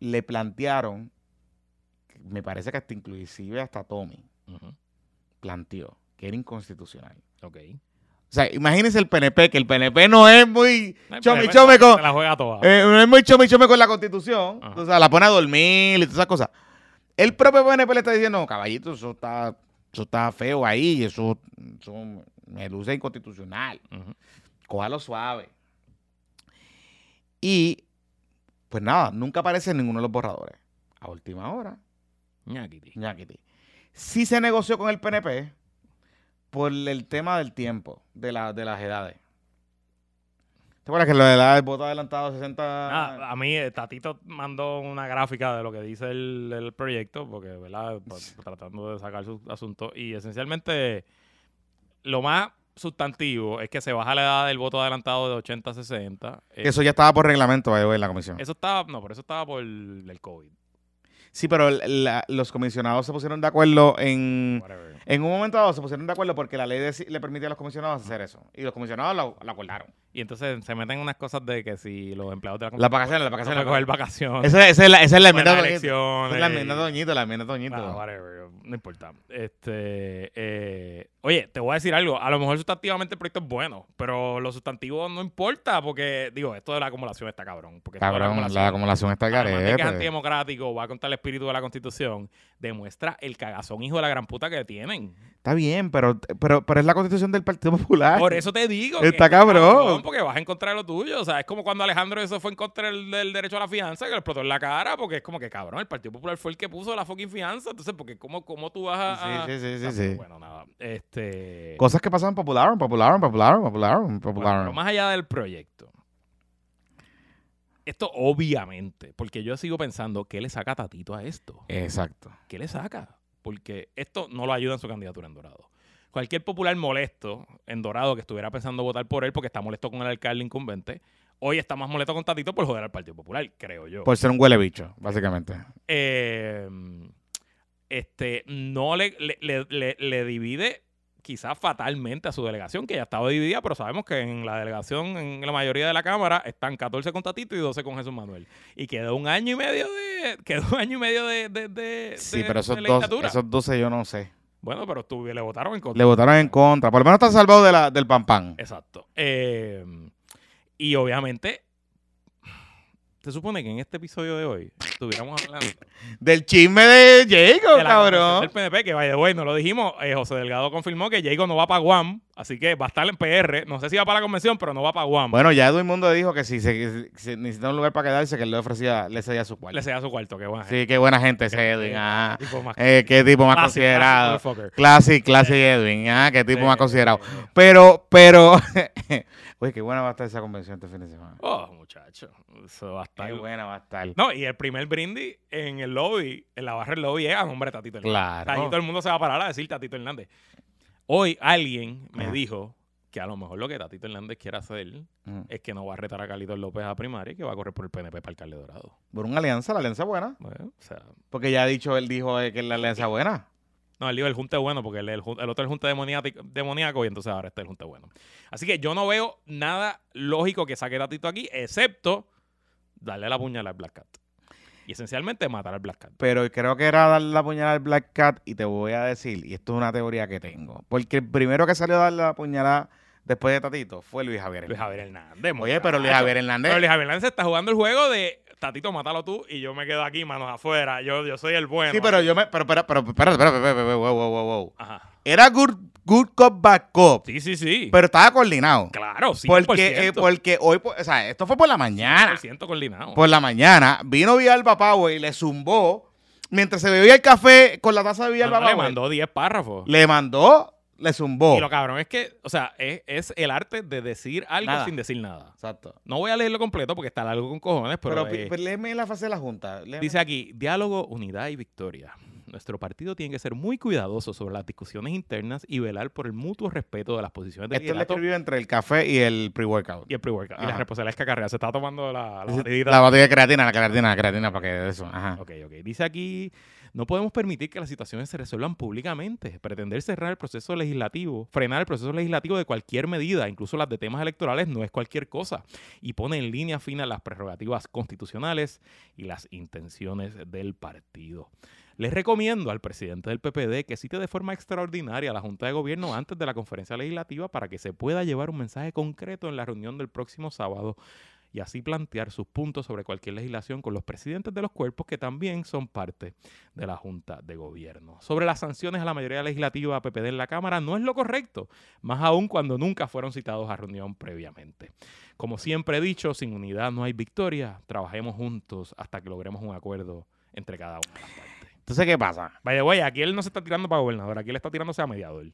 le plantearon, me parece que hasta inclusive hasta Tommy planteó que era inconstitucional. Ok. O sea, imagínense el PNP, que el PNP no es muy chomi chome con, la juega toda. Eh, no es muy chome chome con la constitución. Ajá. O sea, la pone a dormir y todas esas cosas. El propio PNP le está diciendo, caballito, eso está, eso está feo ahí, eso, eso me luce inconstitucional. Ujú. Cójalo suave. Y, pues nada, nunca aparece en ninguno de los borradores. A última hora, Ñaquiti. ñaquiti. Sí se negoció con el PNP por el tema del tiempo, de, la, de las edades. ¿Te acuerdas que lo de la del voto adelantado 60 Ah, a mí, eh, Tatito mandó una gráfica de lo que dice el, el proyecto, porque, ¿verdad? Pues, tratando de sacar su asunto. Y esencialmente, lo más sustantivo es que se baja la edad del voto adelantado de 80 a 60. Eh, eso ya estaba por reglamento en la comisión. eso estaba, no, pero eso estaba por el, COVID. Sí, pero la- los comisionados se pusieron de acuerdo en... Whatever. En un momento dado se pusieron de acuerdo porque la ley deci- le permitía a los comisionados hacer eso. Y los comisionados lo, lo acordaron. Y entonces se meten unas cosas de que si los empleados de la Las vacaciones, las no vacaciones. coger vacaciones. Esa, esa es la, esa es la enmienda de Esa es la enmienda de Doñito, la enmienda de Doñito. Ah, whatever, no importa. Este, eh, oye, te voy a decir algo. A lo mejor sustantivamente el proyecto es bueno, pero los sustantivos no importa porque, digo, esto de la acumulación está cabrón. Porque Cabrón, acumulación, la acumulación está además de que es antidemocrático, va contra el espíritu de la Constitución, demuestra el cagazón hijo de la gran puta que tienen. Está bien, pero, pero, pero es la constitución del Partido Popular. Por eso te digo. Está es cabrón. Porque vas en contra de lo tuyo. O sea, es como cuando Alejandro eso fue en contra del, del derecho a la fianza, que le explotó en la cara, porque es como que cabrón, el Partido Popular fue el que puso la fucking fianza. Entonces, porque ¿cómo, cómo tú vas a. a- Sí, sí, Ah, sí. Bueno, nada. Este. Cosas que pasan popular, popular, popular, popular, bueno, popular. pero más allá del proyecto. Esto obviamente, porque yo sigo pensando, ¿qué le saca Tatito a esto? Exacto. ¿Qué le saca? Porque esto no lo ayuda en su candidatura en Dorado. Cualquier popular molesto en Dorado que estuviera pensando votar por él porque está molesto con el alcalde incumbente, hoy está más molesto con Tatito por joder al Partido Popular, creo yo. Por ser un huele bicho, básicamente. Eh, este, no le, le, le- divide quizás fatalmente a su delegación, que ya estaba dividida, pero sabemos que en la delegación, en la mayoría de la Cámara, están 14 con Tatito y 12 con Jesús Manuel. Y quedó un año y medio de... Quedó un año y medio de... de, de- Sí, de- pero esos, de dos, legislatura. esos 12 yo no sé. Bueno, pero tú, le votaron en contra. Le votaron en contra. Por lo menos está salvado de la, del pan pan. Exacto. Eh, y obviamente, se supone que en este episodio de hoy estuviéramos hablando Del chisme de Jacob, de la convención cabrón. del PNP, que vaya, bueno, lo dijimos, eh, José Delgado confirmó que Jacob no va para Guam, así que va a estar en PR. No sé si va para la convención, pero no va para Guam. Bueno, ya Edwin Mundo dijo que si, se, necesita un lugar para quedarse, que le ofrecía, le cedía su cuarto. Le sea su cuarto, qué bueno. Sí, qué buena gente ese Edwin. Ah. Tipo más- Eh, qué tipo más considerado. Classic, classic Edwin. Ah, qué tipo más considerado. Pero, pero. Oye, qué buena va a estar esa convención este fin de semana. Oh, muchacho, eso va a estar... Qué buena va a estar. No, y el primer brindis en el lobby, en la barra del lobby, es de Tatito Hernández. Claro. Ahí todo el mundo se va a parar a decir Tatito Hernández. Hoy alguien me dijo que a lo mejor lo que Tatito Hernández quiere hacer Mm. es que no va a retar a Carlitos López a primaria y que va a correr por el PNP para alcalde dorado. Por una alianza, la alianza buena. Bueno, o sea, Porque ya ha dicho, él dijo eh, que es la alianza buena. No, él dijo el junte bueno porque el, el jun- el otro es el junte demoníaco, y entonces ahora este es el junte bueno. Así que yo no veo nada lógico que saque Tatito aquí, excepto darle la puñalada al Black Cat. Y esencialmente matar al Black Cat. Pero creo que era darle la puñalada al Black Cat y te voy a decir, y esto es una teoría que tengo, porque el primero que salió a darle la puñalada después de Tatito fue Luis Javier. Luis Hernández. Javier Hernández. Oye, pero Luis. Javier Hernández... Pero Luis Javier Hernández está jugando el juego de Tatito, mátalo tú y yo me quedo aquí, manos afuera. Yo, yo soy el bueno. sí, pero yo me... Pero, pero, pero, espérate, espérate, espérate, espérate, wow, wow, wow. Ajá. Era good, good cop, bad cop, Sí, sí, sí. pero estaba coordinado. claro, 100%. Porque, eh, porque hoy, o sea, esto fue por la mañana. 100% coordinado. Por la mañana, vino Villalba Power y le zumbó, mientras se bebía el café con la taza de No, Villalba no, le Power, mandó 10 párrafos. le mandó, le zumbó. Y lo cabrón es que, o sea, es, es el arte de decir algo Nada. sin decir nada. Exacto. No voy a leerlo completo porque está largo con cojones, pero, Pero, eh, pero léeme la fase de la Junta. léeme. dice aquí, diálogo, unidad y victoria. Nuestro partido tiene que ser muy cuidadoso sobre las discusiones internas y velar por el mutuo respeto de las posiciones de Esto liderato escribió entre el café y el pre-workout. y el pre-workout. Y la responsabilidad es que acarrea. Se está tomando la, la batidita. La botella de creatina, la creatina, la creatina, para que eso. Ajá. Ok, ok. Dice aquí, no podemos permitir que las situaciones se resuelvan públicamente. Pretender cerrar el proceso legislativo, frenar el proceso legislativo de cualquier medida, incluso las de temas electorales, no es cualquier cosa. Y pone en línea fina las prerrogativas constitucionales y las intenciones del partido. Les recomiendo al presidente del PPD que cite de forma extraordinaria a la Junta de Gobierno antes de la conferencia legislativa para que se pueda llevar un mensaje concreto en la reunión del próximo sábado y así plantear sus puntos sobre cualquier legislación con los presidentes de los cuerpos que también son parte de la Junta de Gobierno. Sobre las sanciones a la mayoría legislativa PPD en la Cámara no es lo correcto, más aún cuando nunca fueron citados a reunión previamente. Como siempre he dicho, sin unidad no hay victoria. Trabajemos juntos hasta que logremos un acuerdo entre cada una de las partes. Entonces, ¿qué pasa? Vaya, güey, aquí él no se está tirando para gobernador, aquí él está tirándose a mediador.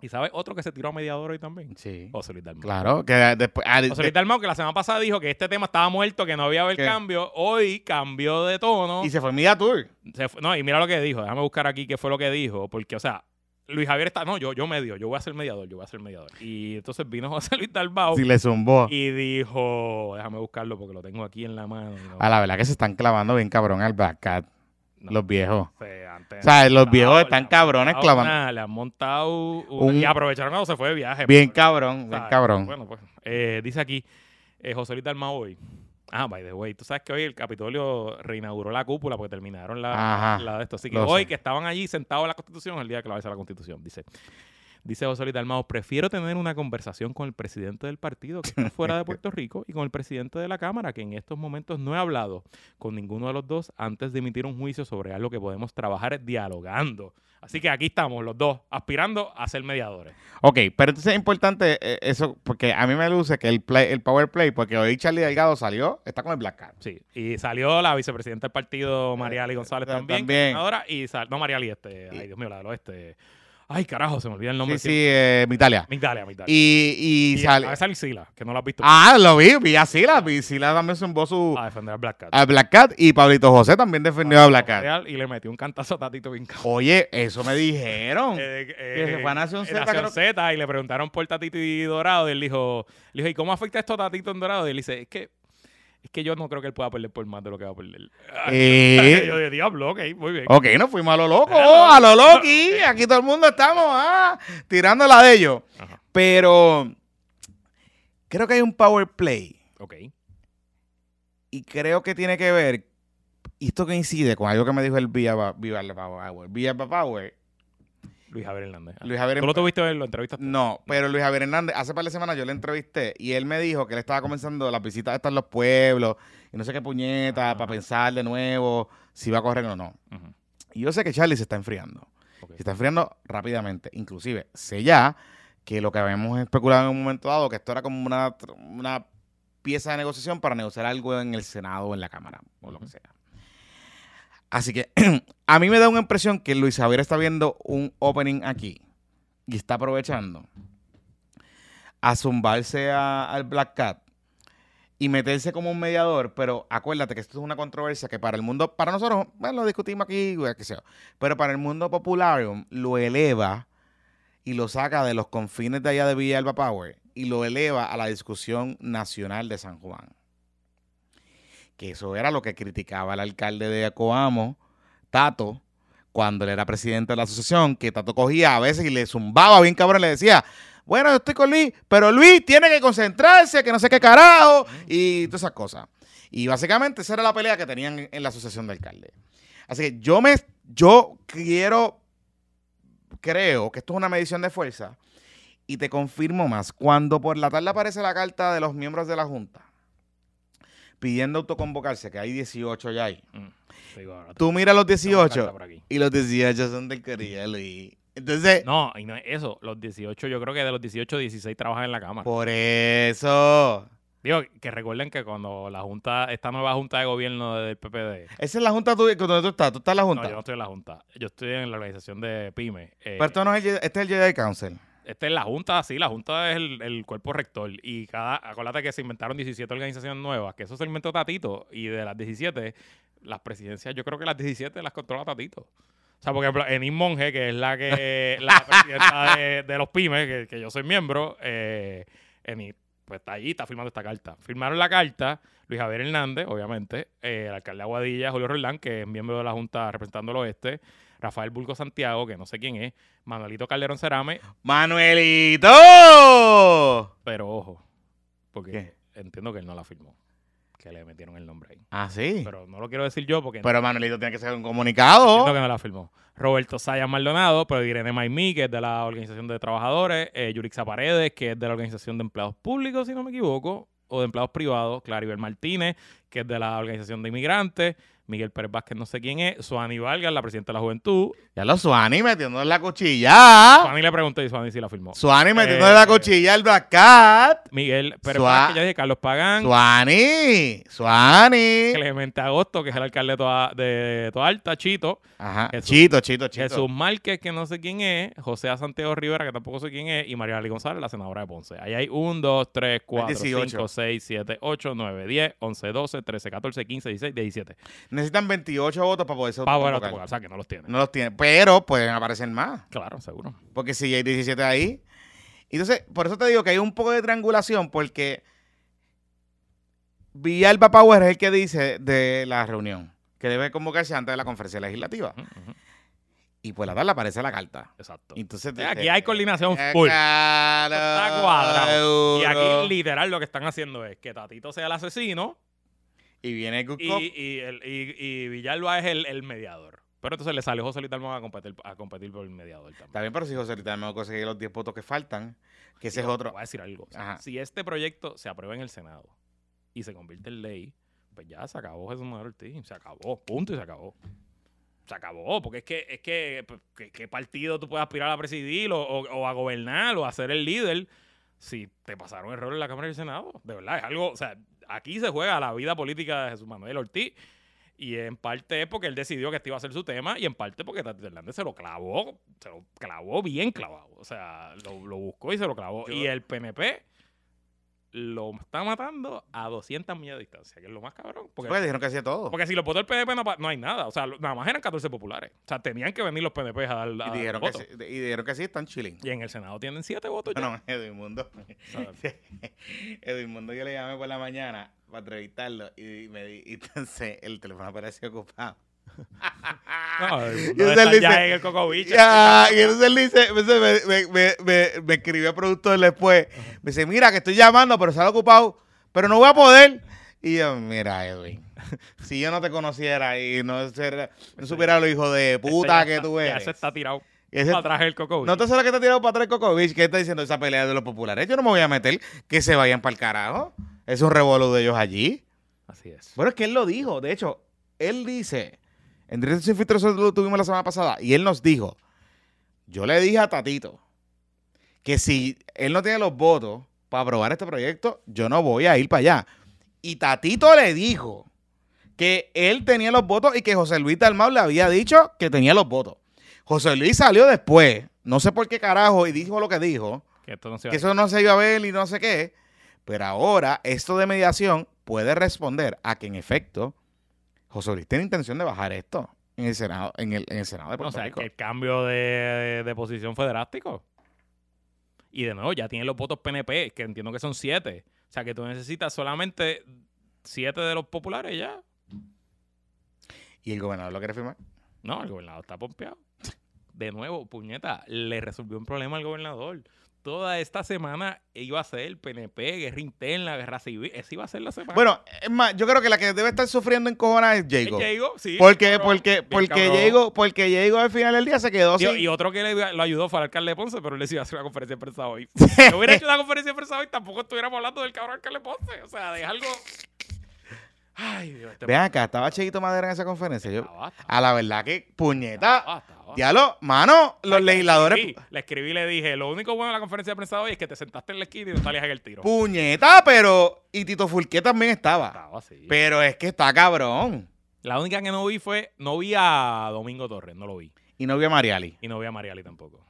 ¿Y sabes otro que se tiró a mediador hoy también? Sí. José Luis Dalmau. Claro, que después. ah, José Luis Dalmau, que la semana pasada dijo que este tema estaba muerto, que no había haber ¿Qué? cambio. Hoy cambió de tono. y se fue Media Tour. Se fue- no, y mira lo que dijo. Déjame buscar aquí qué fue lo que dijo. Porque, o sea, Luis Javier está. No, yo, yo medio. Yo voy a ser mediador. Yo voy a ser mediador. Y entonces vino José Luis Dalmau Si le zumbó. y dijo. Déjame buscarlo porque lo tengo aquí en la mano. no- A la verdad que se están clavando bien cabrón al Black Cat. No, Los viejos. antes- O sea, los viejos están cabrones clavando. Le han montado. Un- y aprovecharon cuando se fue de viaje. Bien pues. cabrón, bien ¿sabes? cabrón. Bueno, pues eh, dice aquí eh, José Luis Dalmau hoy. Ah, by the way, tú sabes que hoy el Capitolio reinauguró la cúpula porque terminaron la, Ajá, la de esto. Así que hoy sé. que estaban allí sentados en la Constitución, el día que la va a la Constitución, dice. Dice José Luis Dalmau, prefiero tener una conversación con el presidente del partido que está fuera de Puerto Rico y con el presidente de la Cámara, que en estos momentos no he hablado con ninguno de los dos antes de emitir un juicio sobre algo que podemos trabajar dialogando. Así que aquí estamos los dos, aspirando a ser mediadores. Ok, pero entonces es importante eh, eso, porque a mí me luce que el play, el power play, porque hoy Charlie Delgado salió, está con el Black Cat. Sí, y salió la vicepresidenta del partido, Mariali González eh, también, también. Ahora, y sal- no Mariali, este, ay Dios mío, la del oeste. Ay, carajo, se me olvida el nombre. Sí, sí, eh, Mitalia. Migdalia, Migdalia. Y, y, Y sale. a salir Sila, que no lo has visto. Ah, lo vi, vi a Sila, vi Sila también zumbó su a defender al Black Cat. al Black Cat y Pablito José también defendió a Black Cat. Y le metió un cantazo a Tatito cabrón. Oye, eso me dijeron. Eh, Que se fue a Nación Z, Nación Z, y le preguntaron por Tatito y Dorado. Y él dijo, le dijo, ¿y cómo afecta esto a Tatito en Dorado? Y él dice, es que, es que yo no creo que él pueda perder por más de lo que va a perder. Eh, yo de diablo, ok, muy bien. ok, nos fuimos a lo loco, a lo loqui. Aquí todo el mundo estamos ah, tirando la de ellos. Ajá, Pero creo que hay un power play ok. y creo que tiene que ver, y esto coincide con algo que me dijo el Villa Villa Power. Villa Power Luis Javier Hernández. Ah. Luis Javier ¿Tú lo tuviste en lo entrevistas? No, pero Luis Javier Hernández, hace par de semanas yo le entrevisté y él me dijo que él estaba comenzando las visitas estas en los pueblos y no sé qué puñeta para pensar de nuevo si va a correr o no. Y yo sé que Charlie se está enfriando. Se está enfriando rápidamente. Inclusive, sé ya que lo que habíamos especulado en un momento dado, que esto era como una, una pieza de negociación para negociar algo en el Senado o en la Cámara, o lo que sea. Así que a mí me da una impresión que Luis Javier está viendo un opening aquí y está aprovechando a zumbarse a- al Black Cat y meterse como un mediador, pero acuérdate que esto es una controversia que para el mundo, para nosotros, bueno, lo discutimos aquí, pero para el mundo popular lo eleva y lo saca de los confines de allá de Villalba Power y lo eleva a la discusión nacional de San Juan. Que eso era lo que criticaba el alcalde de Coamo, Tato, cuando él era presidente de la asociación, que Tato cogía a veces y le zumbaba bien cabrón, le decía, bueno, yo estoy con Luis, pero Luis tiene que concentrarse, que no sé qué carajo, y todas esas cosas. Y básicamente esa era la pelea que tenían en- la asociación de alcaldes. Así que yo me, yo quiero, creo que esto es una medición de fuerza, y te confirmo más, cuando por la tarde aparece la carta de los miembros de la Junta, pidiendo autoconvocarse, que hay 18 ya ahí. Mm. Digo Tú miras los tengo una 18 carta por aquí. y los 18 son del de Luis. Entonces, No, y no es eso. Los 18, yo creo que de los 18, 16 trabajan en la Cámara. por eso. Digo, que recuerden que cuando la Junta, esta nueva Junta de Gobierno del PPD. Esa es la junta tuya, donde tú estás. Tú estás en la No, junta. yo no estoy en la Junta. Yo estoy en la organización de PYME. Eh, Pero esto no es el, este es el Jedi Council. Esta es la Junta, sí, la Junta es el, el cuerpo rector. Y cada, acuérdate que se inventaron 17 organizaciones nuevas, que eso se inventó Tatito. Y de las 17, las presidencias, yo creo que las 17 las controla Tatito. O sea, por ejemplo, Enis Monge, que es la que la presidenta de, de los pymes, que, que yo soy miembro, eh, Enis, pues está allí, está firmando esta carta. Firmaron la carta Luis Javier Hernández, obviamente, eh, el alcalde de Aguadilla, Julio Roldán, que es miembro de la Junta representando el oeste, Rafael Bulco Santiago, que no sé quién es, Manuelito Calderón Cerame, ¡Manuelito! pero ojo, porque ¿Qué? entiendo que él no la firmó, que le metieron el nombre ahí. Ah, sí. Pero, Pero no lo quiero decir yo porque Manuelito tiene que ser un entiendo comunicado. que no la firmó. Roberto Sayas Maldonado, pero Irene Maimí, que es de la Organización de Trabajadores, eh, Yurixa Paredes, que es de la Organización de Empleados Públicos, si no me equivoco, o de Empleados Privados, Claribel Martínez, que es de la Organización de Inmigrantes, Miguel Pérez Vázquez, no sé quién es, Suani Vargas, la presidenta de la Juventud. Ya los Suani metiendo en la cuchilla. Suani le pregunté y Suani sí la firmó. Suani metiendo Eh, la cuchilla al Black Cat. Miguel Pérez Sua- Vázquez, ya dije, Carlos Pagán, Suani. Suani. Clemente Agosto, que es el alcalde de Toa, de Toa Alta, Chito, Ajá. Jesús- Chito, chito, chito. Jesús Márquez, que no sé quién es, José A. Santiago Rivera, que tampoco sé quién es, y María Ali González, la senadora de Ponce. Ahí hay 1, 2, 3, 4, 18. 5, 6, 7, 8, 9, 10, 11, 12, 13, 14, 15, 16, 17. Necesitan 28 votos para poder ser Para autoconvocar, o sea, que no los tiene. No los tiene. Pero pueden aparecer más. Claro, seguro. Porque si hay 17 ahí. Entonces, por eso te digo que hay un poco de triangulación, porque Villalba Power es el que dice de la reunión que debe convocarse antes de la conferencia legislativa. Y pues la tarde aparece la carta. Exacto. Entonces, aquí hay coordinación Eh, full. claro, Está cuadrado. Y aquí, literal, lo que están haciendo es que Tatito sea el asesino Y viene y, Gusco. y, el- y- y Villalba es el, el mediador. Pero entonces le salió José Luis Dalmau a competir, a competir por el mediador también. Bien, pero si José ahorita me conseguir los 10 votos que faltan, que ese es otro. Voy a decir algo. O sea, Ajá. si este proyecto se aprueba en el Senado y se convierte en ley, pues ya se acabó Jesús Manuel Ortiz. Se acabó. Punto y se acabó. Se acabó. Porque es que, es que, pues, ¿qué, qué partido tú puedes aspirar a presidir o, o- o a gobernar o a ser el líder si te pasaron errores en la Cámara y el Senado? De verdad, es algo. O sea, aquí se juega la vida política de Jesús Manuel Ortiz. Y en parte es porque él decidió que este iba a ser su tema y en parte porque Tati Hernández se lo clavó, se lo clavó bien clavado. O sea, lo, lo buscó y se lo clavó. Yo- Y el PNP lo está matando a 200 millas de distancia, que es lo más cabrón. Porque, Pues dijeron que hacía todo. porque si lo votó el PNP no, no hay nada. O sea, nada más eran 14 populares. O sea, tenían que venir los PNP a dar a Y dijeron, que sí, y dijeron que sí, están chilling. Y en el Senado tienen 7 votos ya. Bueno, Edwin Mundo. O sea, Edwin Mundo yo le llamé por la mañana para entrevistarlo y me y entonces el teléfono apareció ocupado. no, el Y entonces él ya dice, en el Coco Beach. Ya, y entonces él dice, entonces me, me, me, me, me escribió el productor después. Me dice, mira que estoy llamando, pero sale ocupado, pero no voy a poder. Y yo, mira, Edwin, si yo no te conociera y no, ser- no supiera lo hijo de puta ya que tú Ya eres, se está tirado. Ese- Para atrás el coco. no te sabes que te ha tirado para atrás Kokovic, que está diciendo esa pelea de los populares. Yo no me voy a meter que se vayan para el carajo. Es un revuelo de ellos allí. Así es. Bueno, es que él lo dijo. De hecho, él dice, en Directo Sin Filtro eso lo tuvimos la semana pasada, y él nos dijo, yo le dije a Tatito que si él no tiene los votos para aprobar este proyecto, yo no voy a ir para allá. Y Tatito le dijo que él tenía los votos y que José Luis Dalmau le había dicho que tenía los votos. José Luis salió después, no sé por qué carajo, y dijo lo que dijo, Que esto no se va que eso no se iba a ver y no sé qué. Pero ahora esto de mediación puede responder a que en efecto José Luis tiene intención de bajar esto en el Senado, en el, en el Senado de O Puerto sea, Rico. que el cambio de, de- de posición fue drástico. Y de nuevo, ya tienen los votos PNP, que entiendo que son siete. O sea, que tú necesitas solamente siete de los populares ya. Y el gobernador lo quiere firmar. No, el gobernador está pompeado. De nuevo, puñeta, le resolvió un problema al gobernador. Toda esta semana iba a ser el PNP, guerra interna, guerra civil. Esa iba a ser la semana. Bueno, es más, yo creo que la que debe estar sufriendo en cojones es Jacob. Jago, sí. Porque, cabrón, porque, porque. Jacob, porque Jacob al final del día se quedó Y, sin. y otro que le, lo ayudó fue el alcalde de Ponce, pero él les iba a hacer una conferencia de prensa hoy. Si hubiera hecho una conferencia de prensa hoy, tampoco estuviéramos hablando del cabrón alcalde de Ponce. O sea, de algo. Ay, Dios. Este Vean acá, estaba Cheito Madera en esa conferencia. Yo, Estaba, estaba, a la verdad que, puñeta, estaba. Diablo, mano, los legisladores. Sí, le escribí y le dije, lo único bueno de la conferencia de prensa hoy es que te sentaste en la esquina y no salías en el tiro. Puñeta, pero. Y Tito Fulqué también estaba. Estaba así. Pero es que está cabrón. La única que no vi fue, no vi a Domingo Torres, no lo vi. Y no vio a Mariali. Y no vi a Mariali tampoco.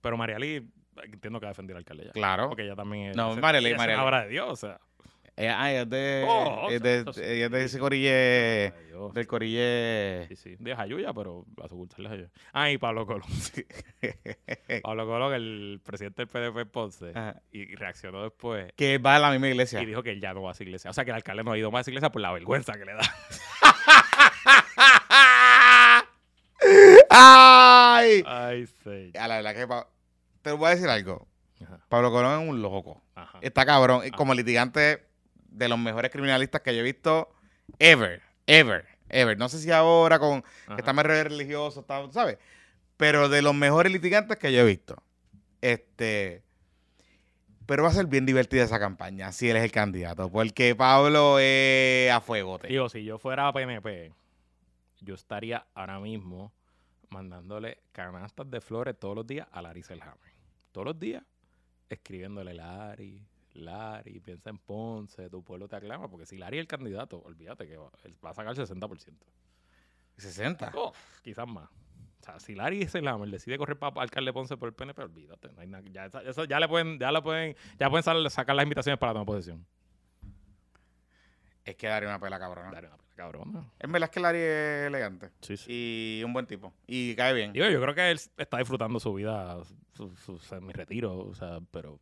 Pero Mariali, entiendo que va a defender al alcalde ya. Claro. Porque ella también es. No, Mariali, Mariali. de Dios, o sea. Ella, ah, ella es de. Oh, es de, eso sí. ella es de ese corille. Ay. Del corille. Sí, sí. De Jayuya, pero a su gustarle Jayuya. Ah, y Pablo Colón. Pablo Colón, el presidente del PDP Ponce. Ajá. Y reaccionó después. que va a la misma iglesia. Y dijo que él ya no va a esa iglesia. O sea, que el alcalde no ha ido más a esa iglesia por la vergüenza que le da. ¡Ay! Ay, sí. A la verdad que. Pa- Te voy a decir algo. Ajá. Pablo Colón es un loco. Ajá. Está cabrón. Y Como litigante de los mejores criminalistas que yo he visto ever. Ever. Ever. No sé si ahora con. Ajá. que está más religioso, está, ¿sabes? Pero de los mejores litigantes que yo he visto. Este. Pero va a ser bien divertida esa campaña, si él es el candidato. Porque Pablo es a fuego. Digo, si yo fuera PNP, yo estaría ahora mismo mandándole canastas de flores todos los días a Larry Selhammer. Todos los días escribiéndole Larry, Larry, piensa en Ponce, tu pueblo te aclama. Porque si Larry es el candidato, olvídate que va, él va a sacar el 60%. 60. Oh, quizás más. O sea, si Larry Selhammer decide correr para alcalde Ponce por el PNP, olvídate. No hay nada, ya, eso ya le pueden, ya le pueden, ya pueden sal- sacar las invitaciones para la toma posesión. Es que daría una pela cabrona. Dale una pela cabrona. En verdad es que Larry es elegante. Sí, sí. Y un buen tipo. Y cae bien. Digo, yo creo que él está disfrutando su vida, su, su semi-retiro, o sea, pero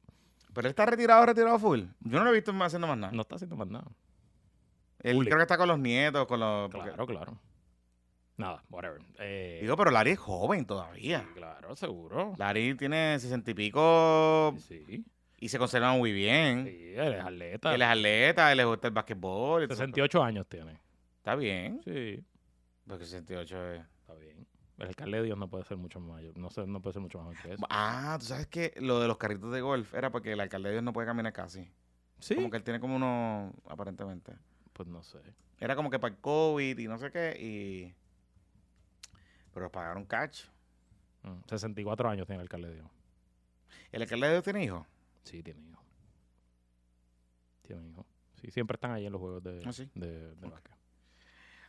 Pero él está retirado, retirado full. Yo no lo he visto haciendo más nada. no está haciendo más nada. Él creo que está con los nietos, con los. porque- Claro, claro. Nada, whatever. Eh, Digo, pero Larry es joven todavía. sí, claro, seguro. Larry tiene sesenta y pico Sí, y se conserva muy bien. sí, él es atleta. Él es atleta, él le gusta el basquetbol. y todo eso. 68 años tiene. Está bien. Sí, Porque 68 es. El alcalde de Dios no puede ser mucho mayor. No, sé, no puede ser mucho más mayor que eso. Ah, tú sabes que lo de los carritos de golf era porque el alcalde de Dios no puede caminar casi. Sí, Como que él tiene como uno, aparentemente. pues no sé. Era como que para el COVID y no sé qué. Y. Pero pagaron catch. Mm, 64 años tiene el alcalde de Dios. ¿El alcalde de Dios tiene hijos? Sí, tiene hijos. Tiene hijos. Sí, siempre están ahí en los juegos de, Ah, sí. de, de básquet.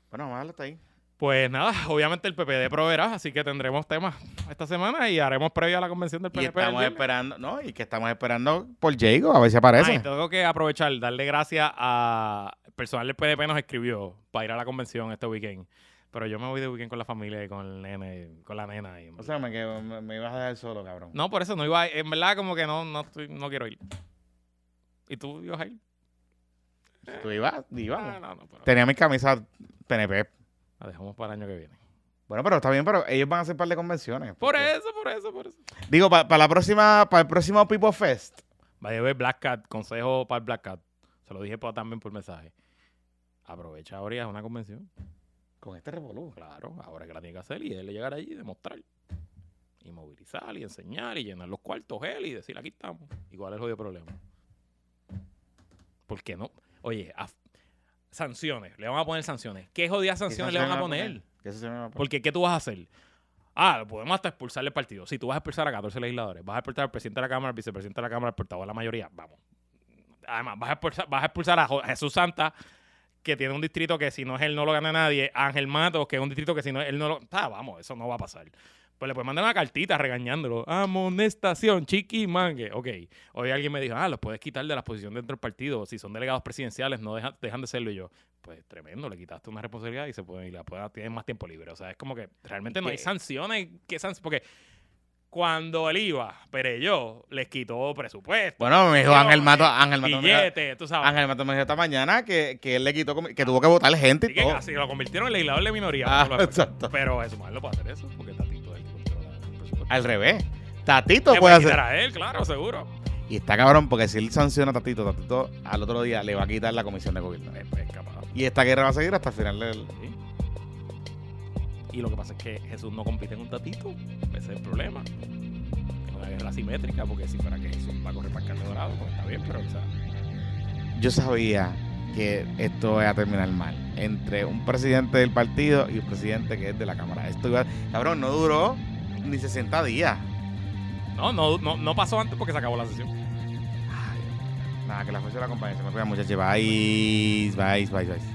Bueno, vamos a darle hasta ahí. Pues nada, obviamente el PPD proveerá, así que tendremos temas esta semana y haremos previa a la convención del Y PNP. el estamos esperando, no, y que estamos esperando por Jago, a ver si Ah, aparece. y tengo que aprovechar, darle gracias a el personal del PDP nos escribió para ir a la convención este weekend. Pero yo me voy de weekend con la familia y con el nene, con la nena. Y, o sea, me, que- me, me ibas a dejar solo, cabrón. no, por eso no iba a En verdad, como que no, no, estoy- no quiero ir. ¿Y tú ibas a ir? Tú ibas, Ah, ibas. no, no, pero Tenía mis camisas PNP. La dejamos para el año que viene. Bueno, pero está bien, pero ellos van a hacer un par de convenciones. Por porque- eso, por eso, por eso. Digo, para la próxima, para el próximo People Fest. Vaya a ver Black Cat, consejo para el Black Cat. Se lo dije por- también por mensaje. Aprovecha ahora y haz una convención. Con este revolú. Claro, ahora es que la tiene que hacer y él llegar allí y demostrar. Y movilizar y enseñar y llenar los cuartos él y decir, aquí estamos. Igual es el jodido problema. ¿Por qué no? Oye, sanciones. Le van a poner sanciones. ¿Qué jodidas ¿Qué sanciones le van a poner? ¿Qué a poner? Porque, ¿qué tú vas a hacer? Ah, podemos hasta expulsarle el partido. Si tú vas a expulsar a 14 legisladores, vas a expulsar al presidente de la Cámara, al vicepresidente de la Cámara, al portavoz de la mayoría, vamos. Además, vas a expulsar, vas a, expulsar a Jesús Santa, que tiene un distrito que si no es él no lo gana nadie, a Ángel Matos, que es un distrito que si no es él no lo... Ah, vamos, eso no va a pasar. Pues le puedes mandar una cartita regañándolo. Amonestación, chiqui mangue. Ok. Hoy alguien me dijo, ah, los puedes quitar de la posición dentro del partido. Si son delegados presidenciales, no dejan, dejan de serlo. Y yo, pues tremendo, le quitaste una responsabilidad y se pueden, y la pueden, tienen más tiempo libre. O sea, es como que realmente no hay sanciones. ¿Qué sanciones? Porque cuando él iba, Pereyó les quitó presupuesto. Bueno, me dijo Ángel Mato, Ángel Mato, billetes, tú sabes. Ángel Mato me dijo esta mañana que, que él le quitó, que tuvo que votar gente y que todo. así lo convirtieron en legislador de minoría. Ah, lo- exacto. Pero eso, él no puede hacer eso, porque Tatito Al revés. Tatito puede hacer. a él, claro, seguro. Y está cabrón porque si él sanciona a Tatito, Tatito al otro día le va a quitar la comisión de gobierno. Y esta guerra va a seguir hasta el final del. Sí. Y lo que pasa es que Jesús no compite en un tatito. Ese es el problema. Es una guerra asimétrica, porque si fuera que Jesús va a correr para el carne dorado, pues está bien, pero o sea, Yo sabía que esto iba a terminar mal. Entre un presidente del partido y un presidente que es de la Cámara. Esto iba. Cabrón, no duró ni 60 días. no, no, no, no pasó antes porque se acabó la sesión. Nada, que la fuerza de la compañía. Se me cuida, muchachos. Bye. Bye, bye, bye.